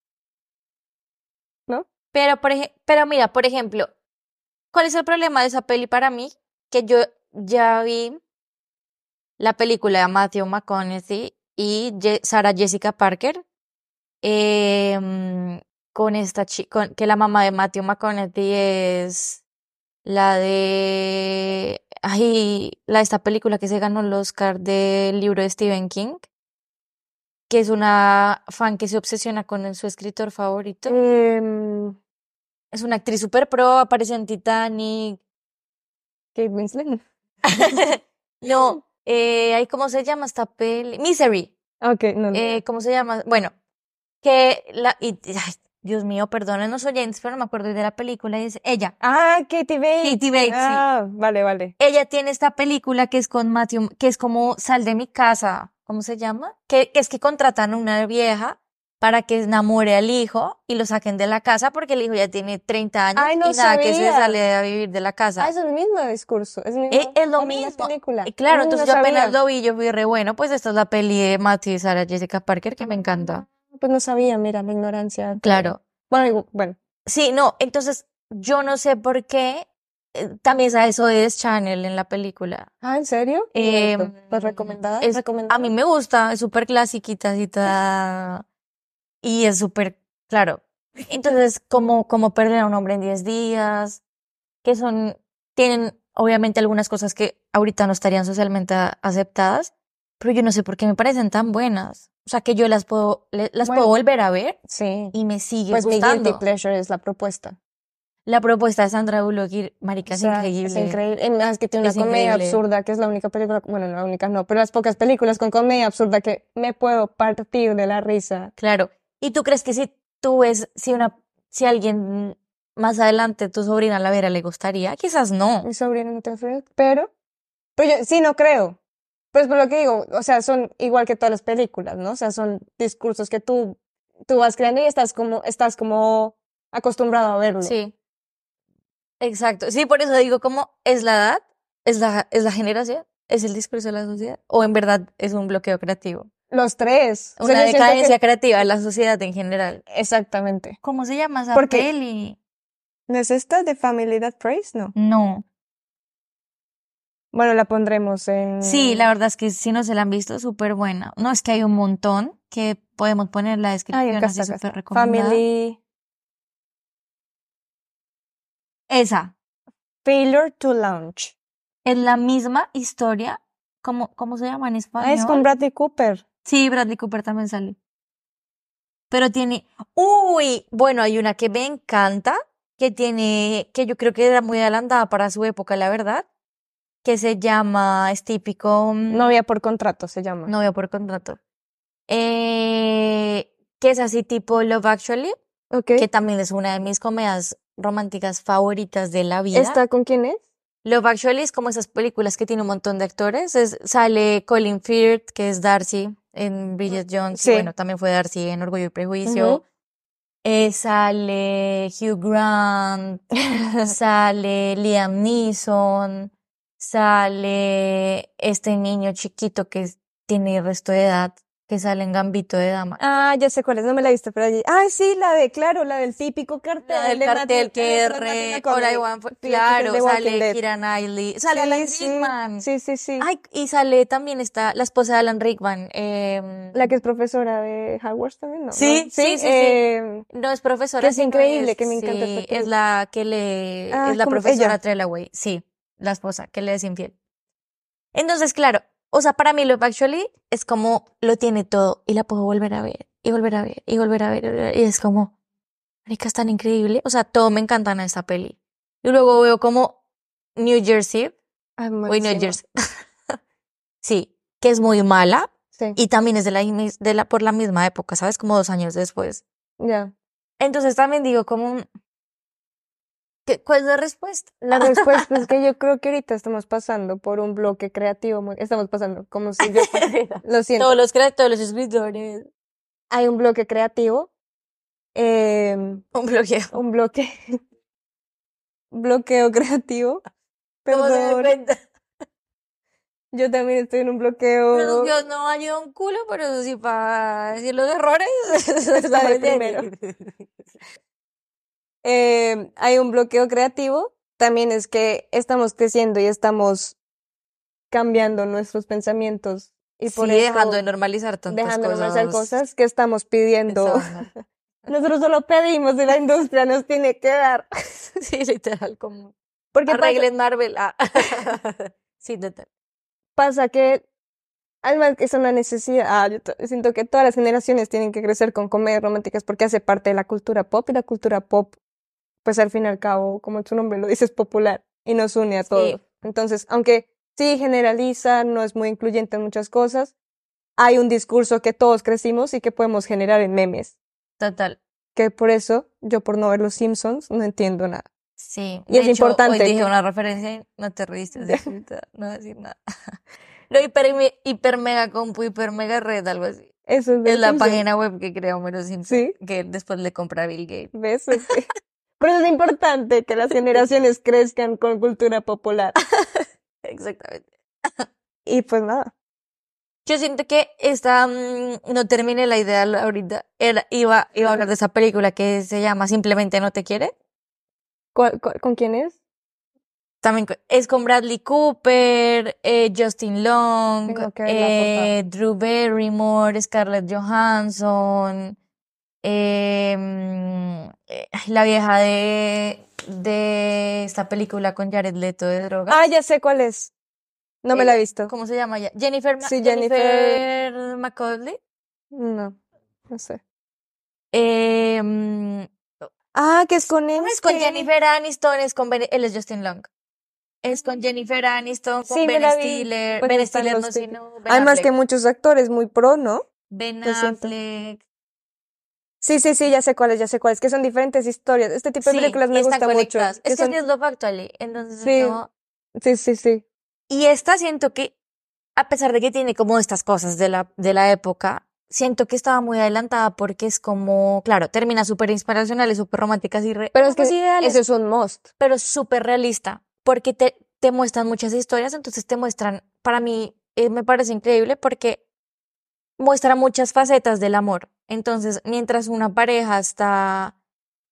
Speaker 1: Pero, por pero mira, por ejemplo, ¿cuál es el problema de esa peli para mí? Que yo ya vi la película de Matthew McConaughey y Je- Sarah Jessica Parker em, con esta chica, que la mamá de Matthew McConaughey es la de, ay, la de esta película que se ganó el Oscar del libro de Stephen King, que es una fan que se obsesiona con su escritor favorito.
Speaker 3: Em,
Speaker 1: Es una actriz super pro, apareció en Titanic.
Speaker 3: Kate Winslet.
Speaker 1: No, eh, ¿cómo se llama esta peli? Misery.
Speaker 3: Ok, no, no.
Speaker 1: Eh, ¿cómo se llama? Bueno, que la, y, ay, Dios mío, perdonen los oyentes, pero no me acuerdo de la película, es ella.
Speaker 3: Ah, Katie Bates.
Speaker 1: Katie Bates, sí.
Speaker 3: Ah, vale, vale.
Speaker 1: Ella tiene esta película que es con Matthew, que es como Sal de mi casa, ¿cómo se llama? Que, que es que contratan a una vieja para que enamore al hijo y lo saquen de la casa porque el hijo ya tiene 30 años
Speaker 3: Ay, no
Speaker 1: y nada que se sale a vivir de la casa.
Speaker 3: Ah, es el mismo discurso. Es, el mismo,
Speaker 1: Eh, es lo mismo.
Speaker 3: película.
Speaker 1: Y claro,
Speaker 3: Mm,
Speaker 1: entonces
Speaker 3: no
Speaker 1: yo apenas lo vi, yo fui re bueno, pues esta es la peli de Matthew y Sarah Jessica Parker que me encanta.
Speaker 3: Pues no sabía, mira, la ignorancia.
Speaker 1: Claro.
Speaker 3: Bueno, bueno.
Speaker 1: Sí, no, entonces yo no sé por qué eh, también sale eso de Channel en la película.
Speaker 3: Ah, ¿en serio?
Speaker 1: Eh,
Speaker 3: ¿Pues recomendada?
Speaker 1: es-
Speaker 3: ¿Recomendada?
Speaker 1: A mí me gusta, es súper clasiquita así toda- y es súper claro. Entonces, como, como perder a un hombre en 10 días, que son, tienen obviamente algunas cosas que ahorita no estarían socialmente aceptadas, pero yo no sé por qué me parecen tan buenas. O sea, que yo las puedo, le- las
Speaker 3: Bueno.
Speaker 1: puedo volver a ver
Speaker 3: Sí.
Speaker 1: y me sigue
Speaker 3: Pues mi
Speaker 1: gustando.
Speaker 3: guilty pleasure es la propuesta.
Speaker 1: La propuesta de Sandra Bullock, marica,
Speaker 3: O
Speaker 1: es
Speaker 3: sea,
Speaker 1: increíble.
Speaker 3: Es increíble. En- Es que tiene una
Speaker 1: Es
Speaker 3: comedia
Speaker 1: increíble.
Speaker 3: absurda, que es la única película, bueno, la única no, pero las pocas películas con comedia absurda que me puedo partir de la risa.
Speaker 1: Claro. ¿Y tú crees que si tú ves, si una, si alguien más adelante tu sobrina la viera le gustaría? Quizás no.
Speaker 3: Mi sobrina no te fue, pero, pero yo sí no creo. Pues por lo que digo, o sea, son igual que todas las películas, ¿no? O sea, son discursos que tú, tú vas creando y estás como, estás como acostumbrado a verlo.
Speaker 1: Sí. Exacto. Sí, por eso digo, ¿cómo es la edad? ¿Es la, es la generación? ¿Es el discurso de la sociedad? ¿O en verdad es un bloqueo creativo?
Speaker 3: Los tres. O sea,
Speaker 1: Una
Speaker 3: yo siento
Speaker 1: decadencia
Speaker 3: que-
Speaker 1: creativa de la sociedad en general.
Speaker 3: Exactamente.
Speaker 1: ¿Cómo se llama esa
Speaker 3: Porque-
Speaker 1: peli?
Speaker 3: ¿No es esta de Family That Praise? No.
Speaker 1: No.
Speaker 3: Bueno, la pondremos en...
Speaker 1: Sí, la verdad es que si no se la han visto, súper buena. No, es que hay un montón que podemos poner en la
Speaker 3: Ay,
Speaker 1: descripción
Speaker 3: acá
Speaker 1: así
Speaker 3: está, acá
Speaker 1: súper recomendada.
Speaker 3: Family
Speaker 1: Esa.
Speaker 3: Failure to Launch.
Speaker 1: Es la misma historia. ¿Cómo, cómo se llama en español?
Speaker 3: Ah, es con Bradley Cooper.
Speaker 1: Sí, Bradley Cooper también sale. Pero tiene. Uy, bueno, hay una que me encanta, que tiene, que yo creo que era muy adelantada para su época, la verdad, que se llama, es típico, mm,
Speaker 3: Novia por contrato se llama.
Speaker 1: novia por contrato. Eh, que es así tipo Love Actually,
Speaker 3: Ok.
Speaker 1: que también es una de mis comedias románticas favoritas de la vida.
Speaker 3: ¿Esta con quién es?
Speaker 1: Love Actually es como esas películas que tiene un montón de actores. Es, sale Colin Firth, que es Darcy en Bridget Jones.
Speaker 3: Sí.
Speaker 1: bueno, también fue Darcy en Orgullo y Prejuicio. Eh, sale Hugh Grant, sale Liam Neeson, sale este niño chiquito que tiene el resto de edad, que sale en Gambito de Dama.
Speaker 3: Ah, ya sé cuál es, no me la viste, pero allí. Ay, sí, la de, claro, la del típico cartel.
Speaker 1: La del
Speaker 3: de
Speaker 1: cartel que re,
Speaker 3: Nat-
Speaker 1: All I
Speaker 3: Comedy.
Speaker 1: Want for-
Speaker 3: Sí, este
Speaker 1: claro, sale. Keira Knightley, sale Alan Rickman.
Speaker 3: Sí, sí, sí.
Speaker 1: Ay, y sale también está la esposa de Alan Rickman. em,
Speaker 3: La que es profesora de Hogwarts también, ¿no?
Speaker 1: Sí,
Speaker 3: ¿No?
Speaker 1: sí, sí, sí.
Speaker 3: eh,
Speaker 1: no es profesora.
Speaker 3: que es increíble, que me encanta
Speaker 1: sí, es la que le,
Speaker 3: Ah,
Speaker 1: es la profesora
Speaker 3: Ella.
Speaker 1: Sí, la esposa que le es infiel. Entonces, claro, o sea, para mí Love Actually es como lo tiene todo y la puedo volver a ver y volver a ver y volver a ver y, es como, marica, es tan increíble. O sea, todo me encanta en esta peli. Y luego veo como New Jersey, o New. Jersey, sí, que es muy mala
Speaker 3: Sí,
Speaker 1: y también es de la, de la, por la misma época, ¿sabes? Como dos años después.
Speaker 3: ya.
Speaker 1: Entonces también digo como, ¿qué- ¿cuál es la respuesta?
Speaker 3: La respuesta es que yo creo que ahorita estamos pasando por un bloque creativo. muy- Estamos pasando, como si yo. Lo siento.
Speaker 1: Todos los todos los escritores,
Speaker 3: Hay un bloque creativo. eh,
Speaker 1: un bloqueo.
Speaker 3: un bloque. bloqueo creativo.
Speaker 1: ¿Cómo se da
Speaker 3: Perdón. Yo también estoy en un bloqueo.
Speaker 1: Pero Dios no ayuda un culo, pero sí para decir los errores.
Speaker 3: De primero. Eh, hay un bloqueo creativo. También es que estamos creciendo y estamos cambiando nuestros pensamientos. Y por
Speaker 1: sí,
Speaker 3: eso
Speaker 1: dejando de normalizar tantas
Speaker 3: dejando de
Speaker 1: cosas.
Speaker 3: cosas que estamos pidiendo. Nosotros solo pedimos y la industria nos tiene que dar.
Speaker 1: sí, literal, como
Speaker 3: Porque pasa,
Speaker 1: arreglen Marvel. Ah. sí, total.
Speaker 3: pasa que Además, que es una necesidad. Ah, yo to- siento que todas las generaciones tienen que crecer con comedias románticas porque hace parte de la cultura pop y la cultura pop, pues al fin y al cabo, como su nombre lo dice, es popular y nos une a todos. Entonces, aunque sí generaliza, no es muy incluyente en muchas cosas, hay un discurso que todos crecimos y que podemos generar en memes.
Speaker 1: Total.
Speaker 3: Que por eso, yo por no ver Los Simpsons, no entiendo nada.
Speaker 1: Sí.
Speaker 3: Y es
Speaker 1: de hecho,
Speaker 3: importante
Speaker 1: Hoy dije
Speaker 3: que-
Speaker 1: una referencia y no te reíste, no voy a decir nada. Lo hiper, hiper mega compu, hiper mega red, algo así.
Speaker 3: Eso es, de
Speaker 1: Es la
Speaker 3: Simpsons.
Speaker 1: página web que creó Homero Simpson,
Speaker 3: Sí.
Speaker 1: que después le compra a Bill Gates.
Speaker 3: ¿Ves? Por eso es importante que las generaciones crezcan con cultura popular.
Speaker 1: Exactamente.
Speaker 3: Y pues nada.
Speaker 1: Yo siento que esta, mm, no terminé la idea ahorita. Era, iba, iba a hablar de esa película que se llama Simplemente no te quiere.
Speaker 3: ¿Cuál- cuál- ¿Con quién es?
Speaker 1: También es con Bradley Cooper, eh, Justin Long, eh, Drew Barrymore, Scarlett Johansson, eh, eh, la vieja de, de esta película con Jared Leto de droga.
Speaker 3: Ah, ya sé cuál es. No me la he visto.
Speaker 1: ¿Cómo se llama ya? Jennifer, Ma-
Speaker 3: Sí,
Speaker 1: Jennifer McCauley.
Speaker 3: No, no sé.
Speaker 1: Eh, mm,
Speaker 3: Ah, que es con
Speaker 1: no es con
Speaker 3: este.
Speaker 1: Jennifer Aniston, es con Ben, él es Justin Long. Es con Jennifer Aniston, con
Speaker 3: Sí,
Speaker 1: Ben. Stiller, Ben Stiller no, sino Ben
Speaker 3: Además que muchos actores muy pro, ¿no?
Speaker 1: Ben. Affleck.
Speaker 3: Sí, sí, sí, ya sé cuáles, ya sé cuáles. Que son diferentes historias. Este tipo de
Speaker 1: Sí,
Speaker 3: películas me gusta mucho.
Speaker 1: conectadas.
Speaker 3: que
Speaker 1: Es que
Speaker 3: son-
Speaker 1: es Love Actually. Entonces,
Speaker 3: Sí.
Speaker 1: como-
Speaker 3: Sí, sí, sí.
Speaker 1: Y esta siento que, a pesar de que tiene como estas cosas de la, de la época, siento que estaba muy adelantada porque es como, claro, termina súper inspiracionales, súper románticas y re,
Speaker 3: Pero es que
Speaker 1: ideales,
Speaker 3: eso es un must.
Speaker 1: pero es súper realista porque te, te muestran muchas historias, entonces te muestran, para mí eh, me parece increíble porque muestra muchas facetas del amor. Entonces, mientras una pareja está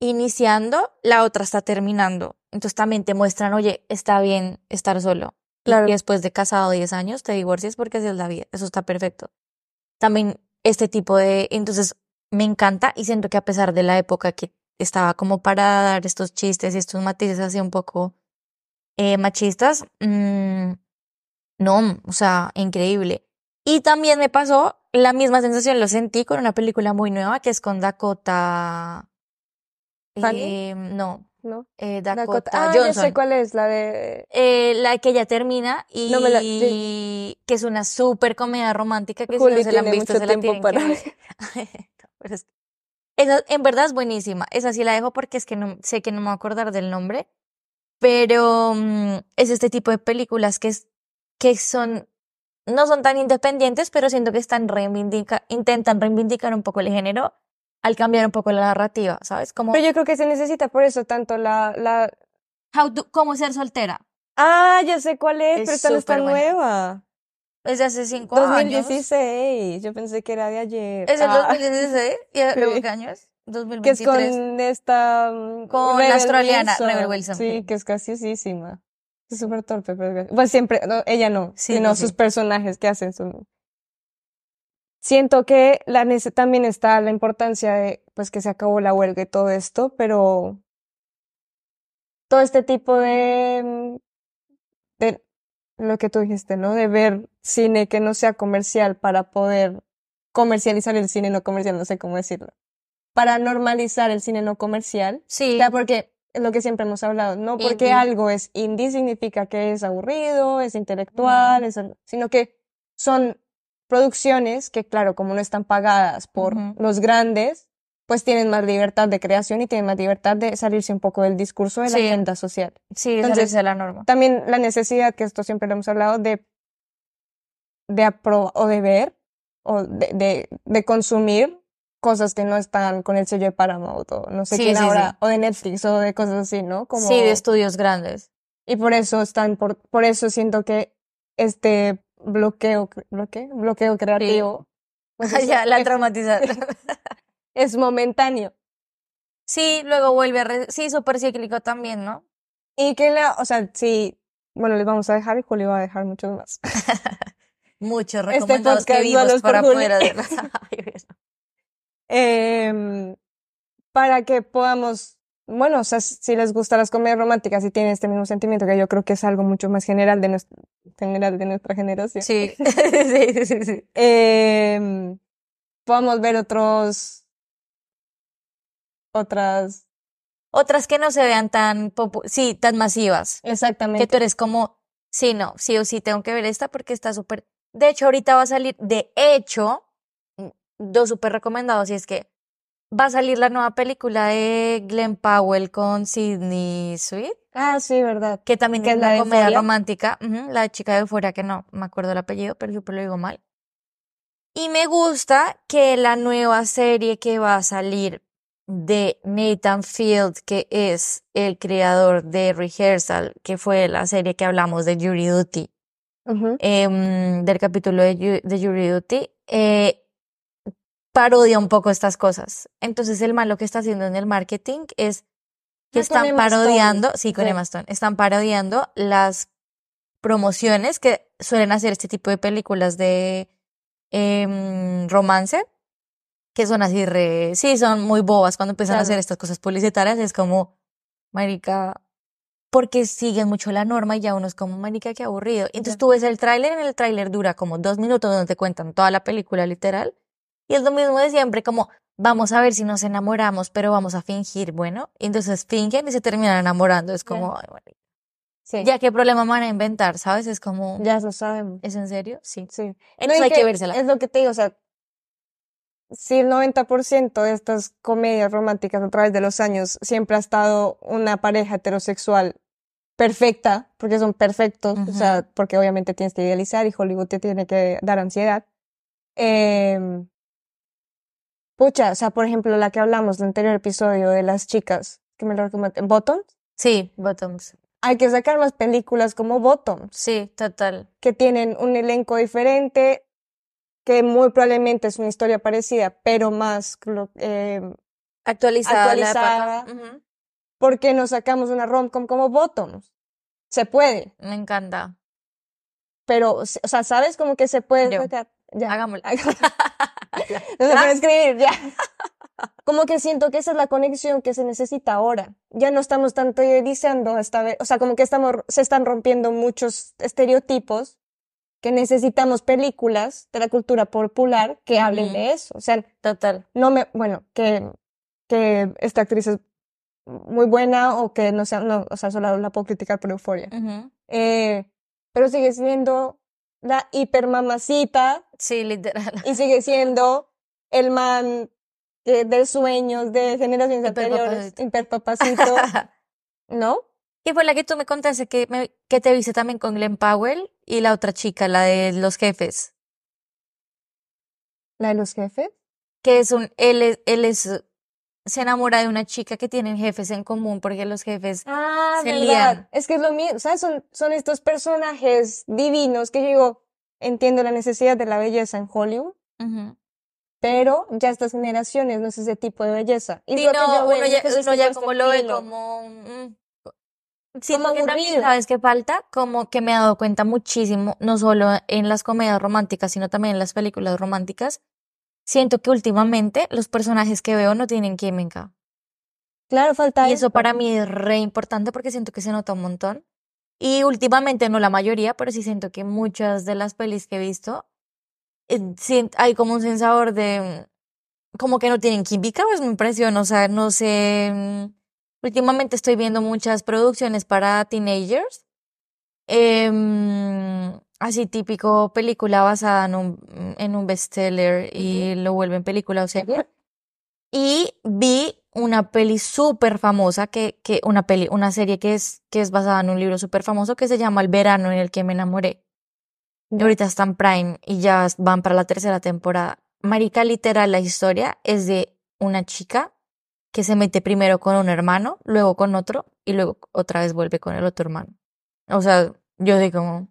Speaker 1: iniciando, la otra está terminando. Entonces también te muestran, oye, está bien estar solo.
Speaker 3: Claro.
Speaker 1: Y después de casado 10 años te divorcias porque así es la vida. Eso está perfecto. También este tipo de... Entonces me encanta y siento que a pesar de la época que estaba como para dar estos chistes y estos matices así un poco eh, machistas, mm, no, o sea, increíble. Y también me pasó la misma sensación, lo sentí con una película muy nueva que es con Dakota. Eh, no,
Speaker 3: ¿No?
Speaker 1: eh, Dakota,
Speaker 3: Dakota. Ah, ya sé cuál es, la de.
Speaker 1: Eh, la que ya termina y
Speaker 3: No me la-
Speaker 1: que es una súper comedia romántica que
Speaker 3: Juli
Speaker 1: si no se la han visto se la tienen
Speaker 3: para
Speaker 1: que ver. Pero es que- esa en verdad es buenísima. Esa sí la dejo porque es que no sé que no me voy a acordar del nombre, pero mm, es este tipo de películas que es que son no son tan independientes, pero siento que están reivindica intentan reivindicar un poco el género al cambiar un poco la narrativa, ¿sabes? Como
Speaker 3: Pero yo creo que se necesita por eso tanto la, la...
Speaker 1: how to- cómo ser soltera.
Speaker 3: Ah, ya sé cuál es,
Speaker 1: Es
Speaker 3: pero esta no está
Speaker 1: buena.
Speaker 3: nueva.
Speaker 1: Es de hace cinco años.
Speaker 3: 2016. Yo pensé que era de ayer.
Speaker 1: Es el
Speaker 3: Ah,
Speaker 1: 2016. ¿Y luego qué año es?
Speaker 3: que es
Speaker 1: 2023.
Speaker 3: con esta... mm,
Speaker 1: Con la australiana,
Speaker 3: Wilson.
Speaker 1: Rebel Wilson.
Speaker 3: Sí, que es graciosísima. Es súper torpe, pero... Pues siempre, no, ella no,
Speaker 1: Sí,
Speaker 3: sino
Speaker 1: sí,
Speaker 3: sus personajes que hacen son... Siento que la también está la importancia de, pues, que se acabó la huelga y todo esto, pero todo este tipo de, de lo que tú dijiste, ¿no? De ver cine que no sea comercial para poder comercializar el cine no comercial, no sé cómo decirlo. Para normalizar el cine no comercial.
Speaker 1: Sí.
Speaker 3: O sea, porque lo que siempre hemos hablado, no porque
Speaker 1: Indie.
Speaker 3: algo es indie significa que es aburrido, es intelectual, es sino que son producciones que, claro, como no están pagadas por los grandes, pues tienen más libertad de creación y tienen más libertad de salirse un poco del discurso de la
Speaker 1: Sí.
Speaker 3: agenda social.
Speaker 1: Sí,
Speaker 3: Entonces-
Speaker 1: es la norma.
Speaker 3: También la necesidad, que esto siempre lo hemos hablado, de, de aprobar o de ver o de, de, de consumir cosas que no están con el sello de Paramount o no sé
Speaker 1: Sí,
Speaker 3: quién
Speaker 1: sí,
Speaker 3: ahora,
Speaker 1: sí.
Speaker 3: o de Netflix o de cosas así, ¿no? Como,
Speaker 1: Sí, de estudios grandes.
Speaker 3: y por eso están, por, por eso siento que este bloqueo, bloqueo, bloqueo creativo, pues es,
Speaker 1: ya, la
Speaker 3: es-
Speaker 1: traumatizaron.
Speaker 3: es momentáneo.
Speaker 1: sí, luego vuelve a... re- Sí, súper cíclico también, ¿no?
Speaker 3: Y que la, o sea, sí, bueno, les vamos a dejar y Julio va a dejar muchos más.
Speaker 1: Muchos
Speaker 3: Este
Speaker 1: recomendados que
Speaker 3: podcast
Speaker 1: vimos para
Speaker 3: Juli. Em, para que podamos, bueno, o sea, si les gustan las comedias románticas y tienen este mismo sentimiento, que yo creo que es algo mucho más general de, nues- general de nuestra generación.
Speaker 1: Sí. sí, sí, sí.
Speaker 3: Em, podemos ver otros, otras,
Speaker 1: Otras que no se vean tan, popu- sí, tan masivas. Que
Speaker 3: exactamente.
Speaker 1: tú eres como, sí, no, sí o sí tengo que ver esta porque está súper. De hecho, ahorita va a salir, de hecho, dos súper recomendados, y es que va a salir la nueva película de Glenn Powell con Sidney Sweet,
Speaker 3: Ah, sí, verdad.
Speaker 1: que también
Speaker 3: ¿Que
Speaker 1: es una comedia romántica, la chica de Euphoria, que no me acuerdo el apellido, pero siempre lo digo mal. Y me gusta que la nueva serie que va a salir de Nathan Field, que es el creador de Rehearsal, que fue la serie que hablamos de Jury Duty, em, del capítulo de, de Jury Duty, eh, parodia un poco estas cosas. Entonces el mal lo que está haciendo en el marketing es que están
Speaker 3: Stone.
Speaker 1: parodiando, sí, con
Speaker 3: Sí.
Speaker 1: Emma Stone, están parodiando las promociones que suelen hacer este tipo de películas de em, romance, que son así re, sí, son muy bobas cuando empiezan a hacer estas cosas publicitarias, es como, marica, porque siguen mucho la norma y ya uno es como, marica, qué aburrido. Entonces tú ves el tráiler, en el tráiler dura como dos minutos donde te cuentan toda la película literal, y es lo mismo de siempre, como, vamos a ver si nos enamoramos, pero vamos a fingir, bueno, entonces fingen y se terminan enamorando, es como, ay, marica,
Speaker 3: Sí,
Speaker 1: ya qué problema van a inventar, ¿sabes? Es como,
Speaker 3: ya lo sabemos.
Speaker 1: ¿es en serio? Sí.
Speaker 3: Sí. No,
Speaker 1: Entonces
Speaker 3: y
Speaker 1: hay que vérsela.
Speaker 3: Es lo que te digo, o sea, si el 90% de estas comedias románticas a través de los años siempre ha estado una pareja heterosexual perfecta, porque son perfectos, o sea, porque obviamente tienes que idealizar y Hollywood te tiene que dar ansiedad. Em, pucha, o sea, por ejemplo, la que hablamos del anterior episodio de las chicas, que me lo recomendé, Bottoms,
Speaker 1: Sí, Bottoms.
Speaker 3: hay que sacar más películas como Bottoms
Speaker 1: Sí, total.
Speaker 3: que tienen un elenco diferente, que muy probablemente es una historia parecida, pero más, eh,
Speaker 1: Actualizada, la
Speaker 3: Actualizada.
Speaker 1: época. Ujú.
Speaker 3: ¿por qué no sacamos una romcom como Bottoms? Se puede,
Speaker 1: Me encanta.
Speaker 3: pero, o sea, ¿sabes cómo que se puede
Speaker 1: Yo.
Speaker 3: sacar? Ya.
Speaker 1: Hagámoslo.
Speaker 3: se puede escribir, ya. Como que siento que esa es la conexión que se necesita ahora. Ya no estamos tanto idealizando esta vez, o sea, como que estamos, se están rompiendo muchos estereotipos que necesitamos películas de la cultura popular que hablen
Speaker 1: Ujú.
Speaker 3: de eso. O sea,
Speaker 1: Total.
Speaker 3: no me, bueno, que, que esta actriz es muy buena o que no sea, no, o sea, solo la puedo criticar por euforia. Eh, pero sigue siendo la hipermamacita
Speaker 1: Sí, literal.
Speaker 3: y sigue siendo el man de sueños de generaciones anteriores,
Speaker 1: Hiperpapacito.
Speaker 3: ¿no?
Speaker 1: ¿Qué fue la que tú me contaste que, me, que te viste también con Glenn Powell y la otra chica, la de los jefes?
Speaker 3: La de los jefes.
Speaker 1: Que es un, él es, él es, se enamora de una chica que tienen jefes en común porque los jefes,
Speaker 3: Ah,
Speaker 1: Se
Speaker 3: verdad.
Speaker 1: lían.
Speaker 3: Es que es lo mismo, ¿sabes? Son, son estos personajes divinos que yo digo, entiendo la necesidad de la belleza en Hollywood,
Speaker 1: Ujú.
Speaker 3: pero ya estas generaciones no es ese tipo de belleza. Y
Speaker 1: Sí, no,
Speaker 3: yo veo
Speaker 1: uno ya,
Speaker 3: ese
Speaker 1: uno ya como lo ve como, mm, siento
Speaker 3: Como
Speaker 1: que también. ¿sabes qué falta? Como que me he dado cuenta muchísimo, no solo en las comedias románticas, sino también en las películas románticas. Siento que últimamente los personajes que veo no tienen química.
Speaker 3: Claro, falta
Speaker 1: Y eso
Speaker 3: esto.
Speaker 1: para mí es re importante porque siento que se nota un montón. Y últimamente, no la mayoría, pero sí siento que muchas de las pelis que he visto, eh, hay como un sensador de, mm, como que no tienen química, pues me impresiona, o sea, no sé, mm, últimamente estoy viendo muchas producciones para teenagers, em, así típico película basada en un, en un bestseller y lo vuelven película o serie. Y vi una peli súper famosa, que, que, una peli, una serie que es, que es basada en un libro súper famoso que se llama El verano en el que me enamoré. Y ahorita está en Prime y ya van para la tercera temporada. Marica, literal, la historia es de una chica que se mete primero con un hermano, luego con otro y luego otra vez vuelve con el otro hermano. O sea, yo digo como,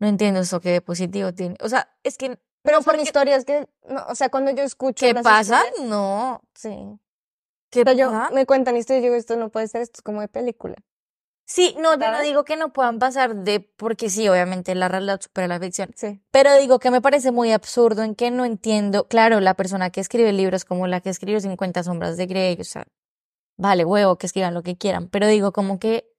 Speaker 1: no entiendo eso que de positivo tiene. O sea, es que,
Speaker 3: Pero son historias que, no, o sea, cuando yo escucho
Speaker 1: ¿qué pasa?
Speaker 3: historias-
Speaker 1: No.
Speaker 3: sí.
Speaker 1: ¿Qué
Speaker 3: O sea, yo me cuentan historias y digo, esto no puede ser, esto es como de película.
Speaker 1: Sí, no, yo no
Speaker 3: ¿Sabes?
Speaker 1: digo que no puedan pasar de, porque sí, obviamente la realidad supera la ficción.
Speaker 3: Sí.
Speaker 1: Pero digo que me parece muy absurdo en que no entiendo, claro, la persona que escribe libros como la que escribió 50 sombras de Grey, o sea, vale, huevo, que escriban lo que quieran, pero digo como que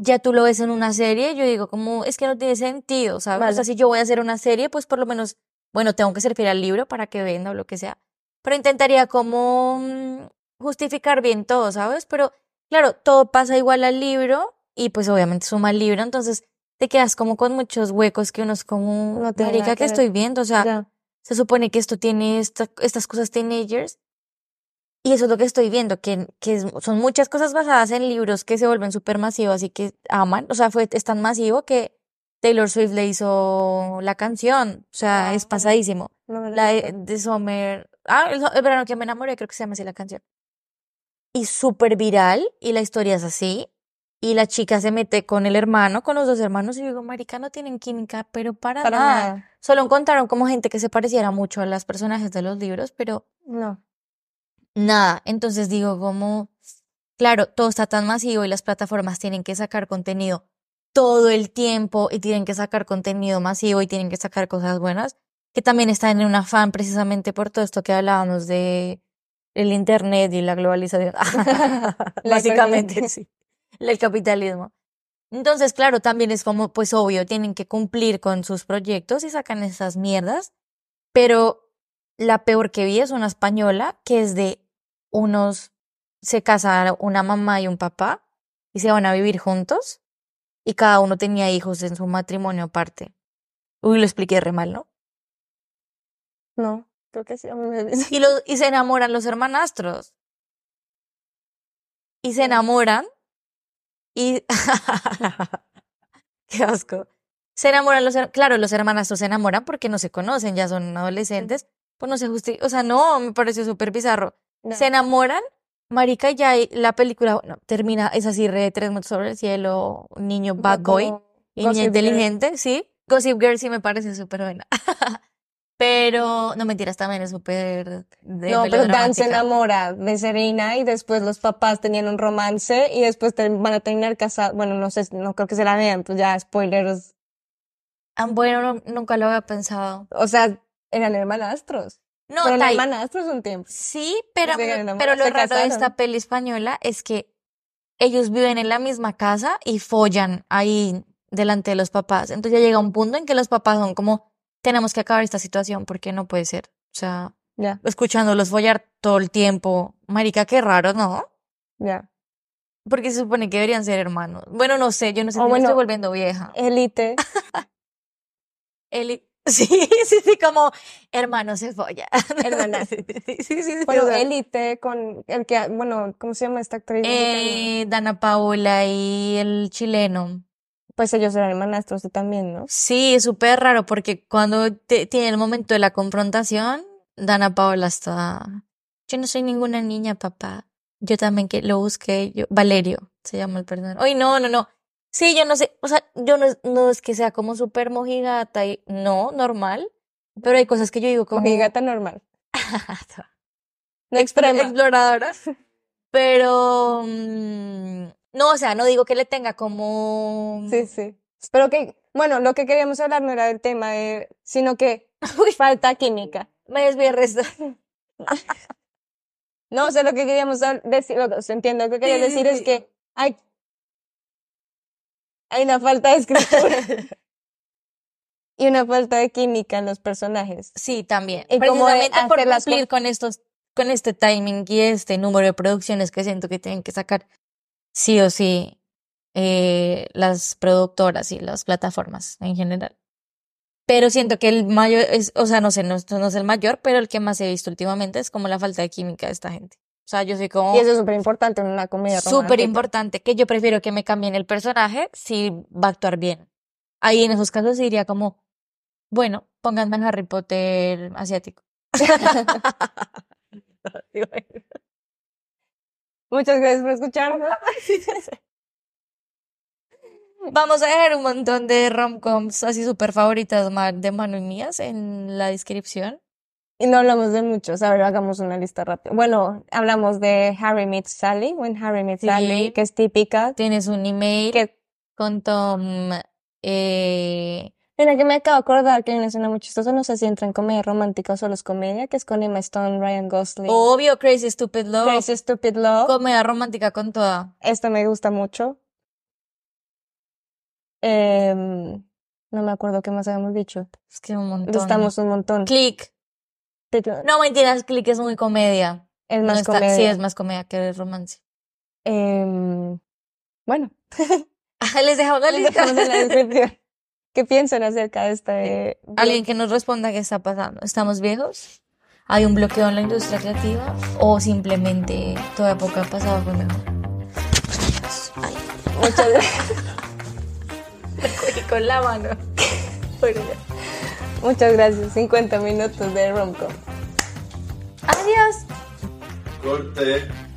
Speaker 1: ya tú lo ves en una serie, yo digo como, es que no tiene sentido, ¿sabes? O sea, si yo voy a hacer una serie, pues por lo menos, bueno, tengo que ser fiel al libro para que venda o lo que sea. Pero intentaría como mm, justificar bien todo, ¿sabes? Pero claro, todo pasa igual al libro y pues obviamente suma el libro, entonces te quedas como con muchos huecos que uno es como,
Speaker 3: No
Speaker 1: marica, que
Speaker 3: que
Speaker 1: estoy viendo? O sea,
Speaker 3: Ya.
Speaker 1: se supone que esto tiene esta- estas cosas teenagers. Y eso es lo que estoy viendo, que, que son muchas cosas basadas en libros que se vuelven súper masivos y que aman. O sea, fue, es tan masivo que Taylor Swift le hizo la canción. O sea, es pasadísimo.
Speaker 3: No
Speaker 1: La de, Summer. Ah, el, el verano que me enamoré, creo que se llama así la canción. Y súper viral, y la historia es así. Y la chica se mete con el hermano, con los dos hermanos, y yo digo, marica, no tienen química, pero para,
Speaker 3: Para
Speaker 1: nada.
Speaker 3: nada.
Speaker 1: Solo encontraron como gente que se pareciera mucho a las personajes de los libros, pero
Speaker 3: No.
Speaker 1: Nada. Entonces digo, como, claro, todo está tan masivo y las plataformas tienen que sacar contenido todo el tiempo y tienen que sacar contenido masivo y tienen que sacar cosas buenas, que también están en un afán precisamente por todo esto que hablábamos de el internet y la globalización. Básicamente, sí. El capitalismo. Entonces, claro, también es como, pues obvio, tienen que cumplir con sus proyectos y sacan esas mierdas, pero la peor que vi es una española que es de unos, se casa una mamá y un papá y se van a vivir juntos y cada uno tenía hijos en su matrimonio aparte. Uy, lo expliqué re mal, ¿no?
Speaker 3: No. Creo que sí. a mí me-
Speaker 1: Y, los, y se enamoran los hermanastros. Y se enamoran. Y. Qué asco. Se enamoran los. Claro, los hermanastros se enamoran porque no se conocen, ya son adolescentes. Pues no se justifica. O sea, no, me pareció súper bizarro.
Speaker 3: No.
Speaker 1: Se enamoran. Marica, y ya la película bueno, termina, es así, re tres metros sobre el cielo, niño bad boy. Y niña inteligente, sí. Gossip Girl sí me parece súper buena. Pero, no mentiras, también es súper
Speaker 3: No, pero Dan se enamora de Serena y después los papás tenían un romance y después te- van a terminar casados. Bueno, no sé, no creo que se la vean, pues ya spoilers.
Speaker 1: Ah, bueno, no- nunca lo había pensado.
Speaker 3: O sea, eran hermanastros.
Speaker 1: No,
Speaker 3: Fueron
Speaker 1: Tai,
Speaker 3: hermanastros un tiempo.
Speaker 1: sí, pero, pero lo raro de esta peli española es que ellos viven en la misma casa y follan ahí delante de los papás. Entonces ya llega un punto en que los papás son como, tenemos que acabar esta situación porque no puede ser. O sea, escuchándolos follar todo el tiempo. Marica, qué raro, ¿no?
Speaker 3: ya.
Speaker 1: Porque se supone que deberían ser hermanos. Bueno, no sé, yo no sé
Speaker 3: O
Speaker 1: si me
Speaker 3: bueno,
Speaker 1: estoy volviendo vieja.
Speaker 3: Élite.
Speaker 1: Eli, sí, sí, sí, como hermano se folla.
Speaker 3: Hermanas.
Speaker 1: Sí, sí,
Speaker 3: Bueno, Élite con el que, bueno, ¿cómo se llama esta actriz?
Speaker 1: eh, Dana Paola y el chileno.
Speaker 3: Pues ellos eran hermanastros también, ¿no?
Speaker 1: Sí, es súper raro porque cuando te- tiene el momento de la confrontación, Dana Paola está. Yo no soy ninguna niña, papá. Yo también que lo busqué. Yo, Valerio se llama el personaje. Oye, no, no, no. Sí, yo no sé. O sea, yo no, no es que sea como súper mojigata y no, normal. Pero hay cosas que yo digo como.
Speaker 3: Mojigata normal. No extrema.
Speaker 1: exploradora. Pero mm, no, o sea, no digo que le tenga como
Speaker 3: Sí, sí. Pero que, bueno, lo que queríamos hablar no era del tema, de, sino que falta química.
Speaker 1: me desvié resto.
Speaker 3: No, o sea, lo que queríamos decir, lo entiendo, lo que quería
Speaker 1: Sí, sí,
Speaker 3: decir es que hay, hay una falta de escritura y una falta de química en los personajes.
Speaker 1: Sí, también.
Speaker 3: Y como
Speaker 1: Precisamente por cumplir con estos, con este timing y este número de producciones que siento que tienen que sacar sí o sí eh, las productoras y las plataformas en general. Pero siento que el mayor es, o sea, no sé, no, no es el mayor, pero el que más he visto últimamente es como la falta de química de esta gente. O sea, yo soy como
Speaker 3: Y eso es súper importante en una comedia
Speaker 1: súper
Speaker 3: romántica.
Speaker 1: importante que yo prefiero que me cambien el personaje si va a actuar bien. Ahí en esos casos diría como, bueno, pónganme en Harry Potter asiático.
Speaker 3: Muchas gracias por escucharnos.
Speaker 1: Vamos a dejar un montón de romcoms así súper favoritas de Manu y mías en la descripción.
Speaker 3: Y no hablamos de muchos, a ver, hagamos una lista rápida. Bueno, hablamos de Harry Meets Sally, When Harry Meets
Speaker 1: Sí.
Speaker 3: Sally, que es típica.
Speaker 1: Tienes un email
Speaker 3: Que,
Speaker 1: con Tom. Eh,
Speaker 3: mira, que me acabo de acordar que hay una escena muy chistosa, no sé si entra en comedia romántica o solo es comedia, que es con Emma Stone, Ryan Gosling,
Speaker 1: obvio, Crazy Stupid Love.
Speaker 3: Crazy Stupid Love.
Speaker 1: Comedia romántica con toda.
Speaker 3: Esta me gusta mucho. Em, no me acuerdo qué más habíamos dicho.
Speaker 1: Es que un montón.
Speaker 3: Estamos un montón.
Speaker 1: Click. No, mentiras, Click es muy comedia.
Speaker 3: Es
Speaker 1: No
Speaker 3: más
Speaker 1: está-
Speaker 3: comedia.
Speaker 1: Sí, es más comedia que romance.
Speaker 3: Em, bueno,
Speaker 1: Les dejamos la
Speaker 3: les
Speaker 1: lista.
Speaker 3: dejamos en la descripción. ¿Qué piensan acerca de este?
Speaker 1: Alguien que nos responda qué está pasando. ¿Estamos viejos? ¿Hay un bloqueo en la industria creativa? ¿O simplemente toda época pasada fue mejor? Ay,
Speaker 3: Muchas gracias.
Speaker 1: con la mano. Bueno, ya.
Speaker 3: Muchas gracias. 50 minutos de romcom.
Speaker 1: Adiós.
Speaker 2: Corte.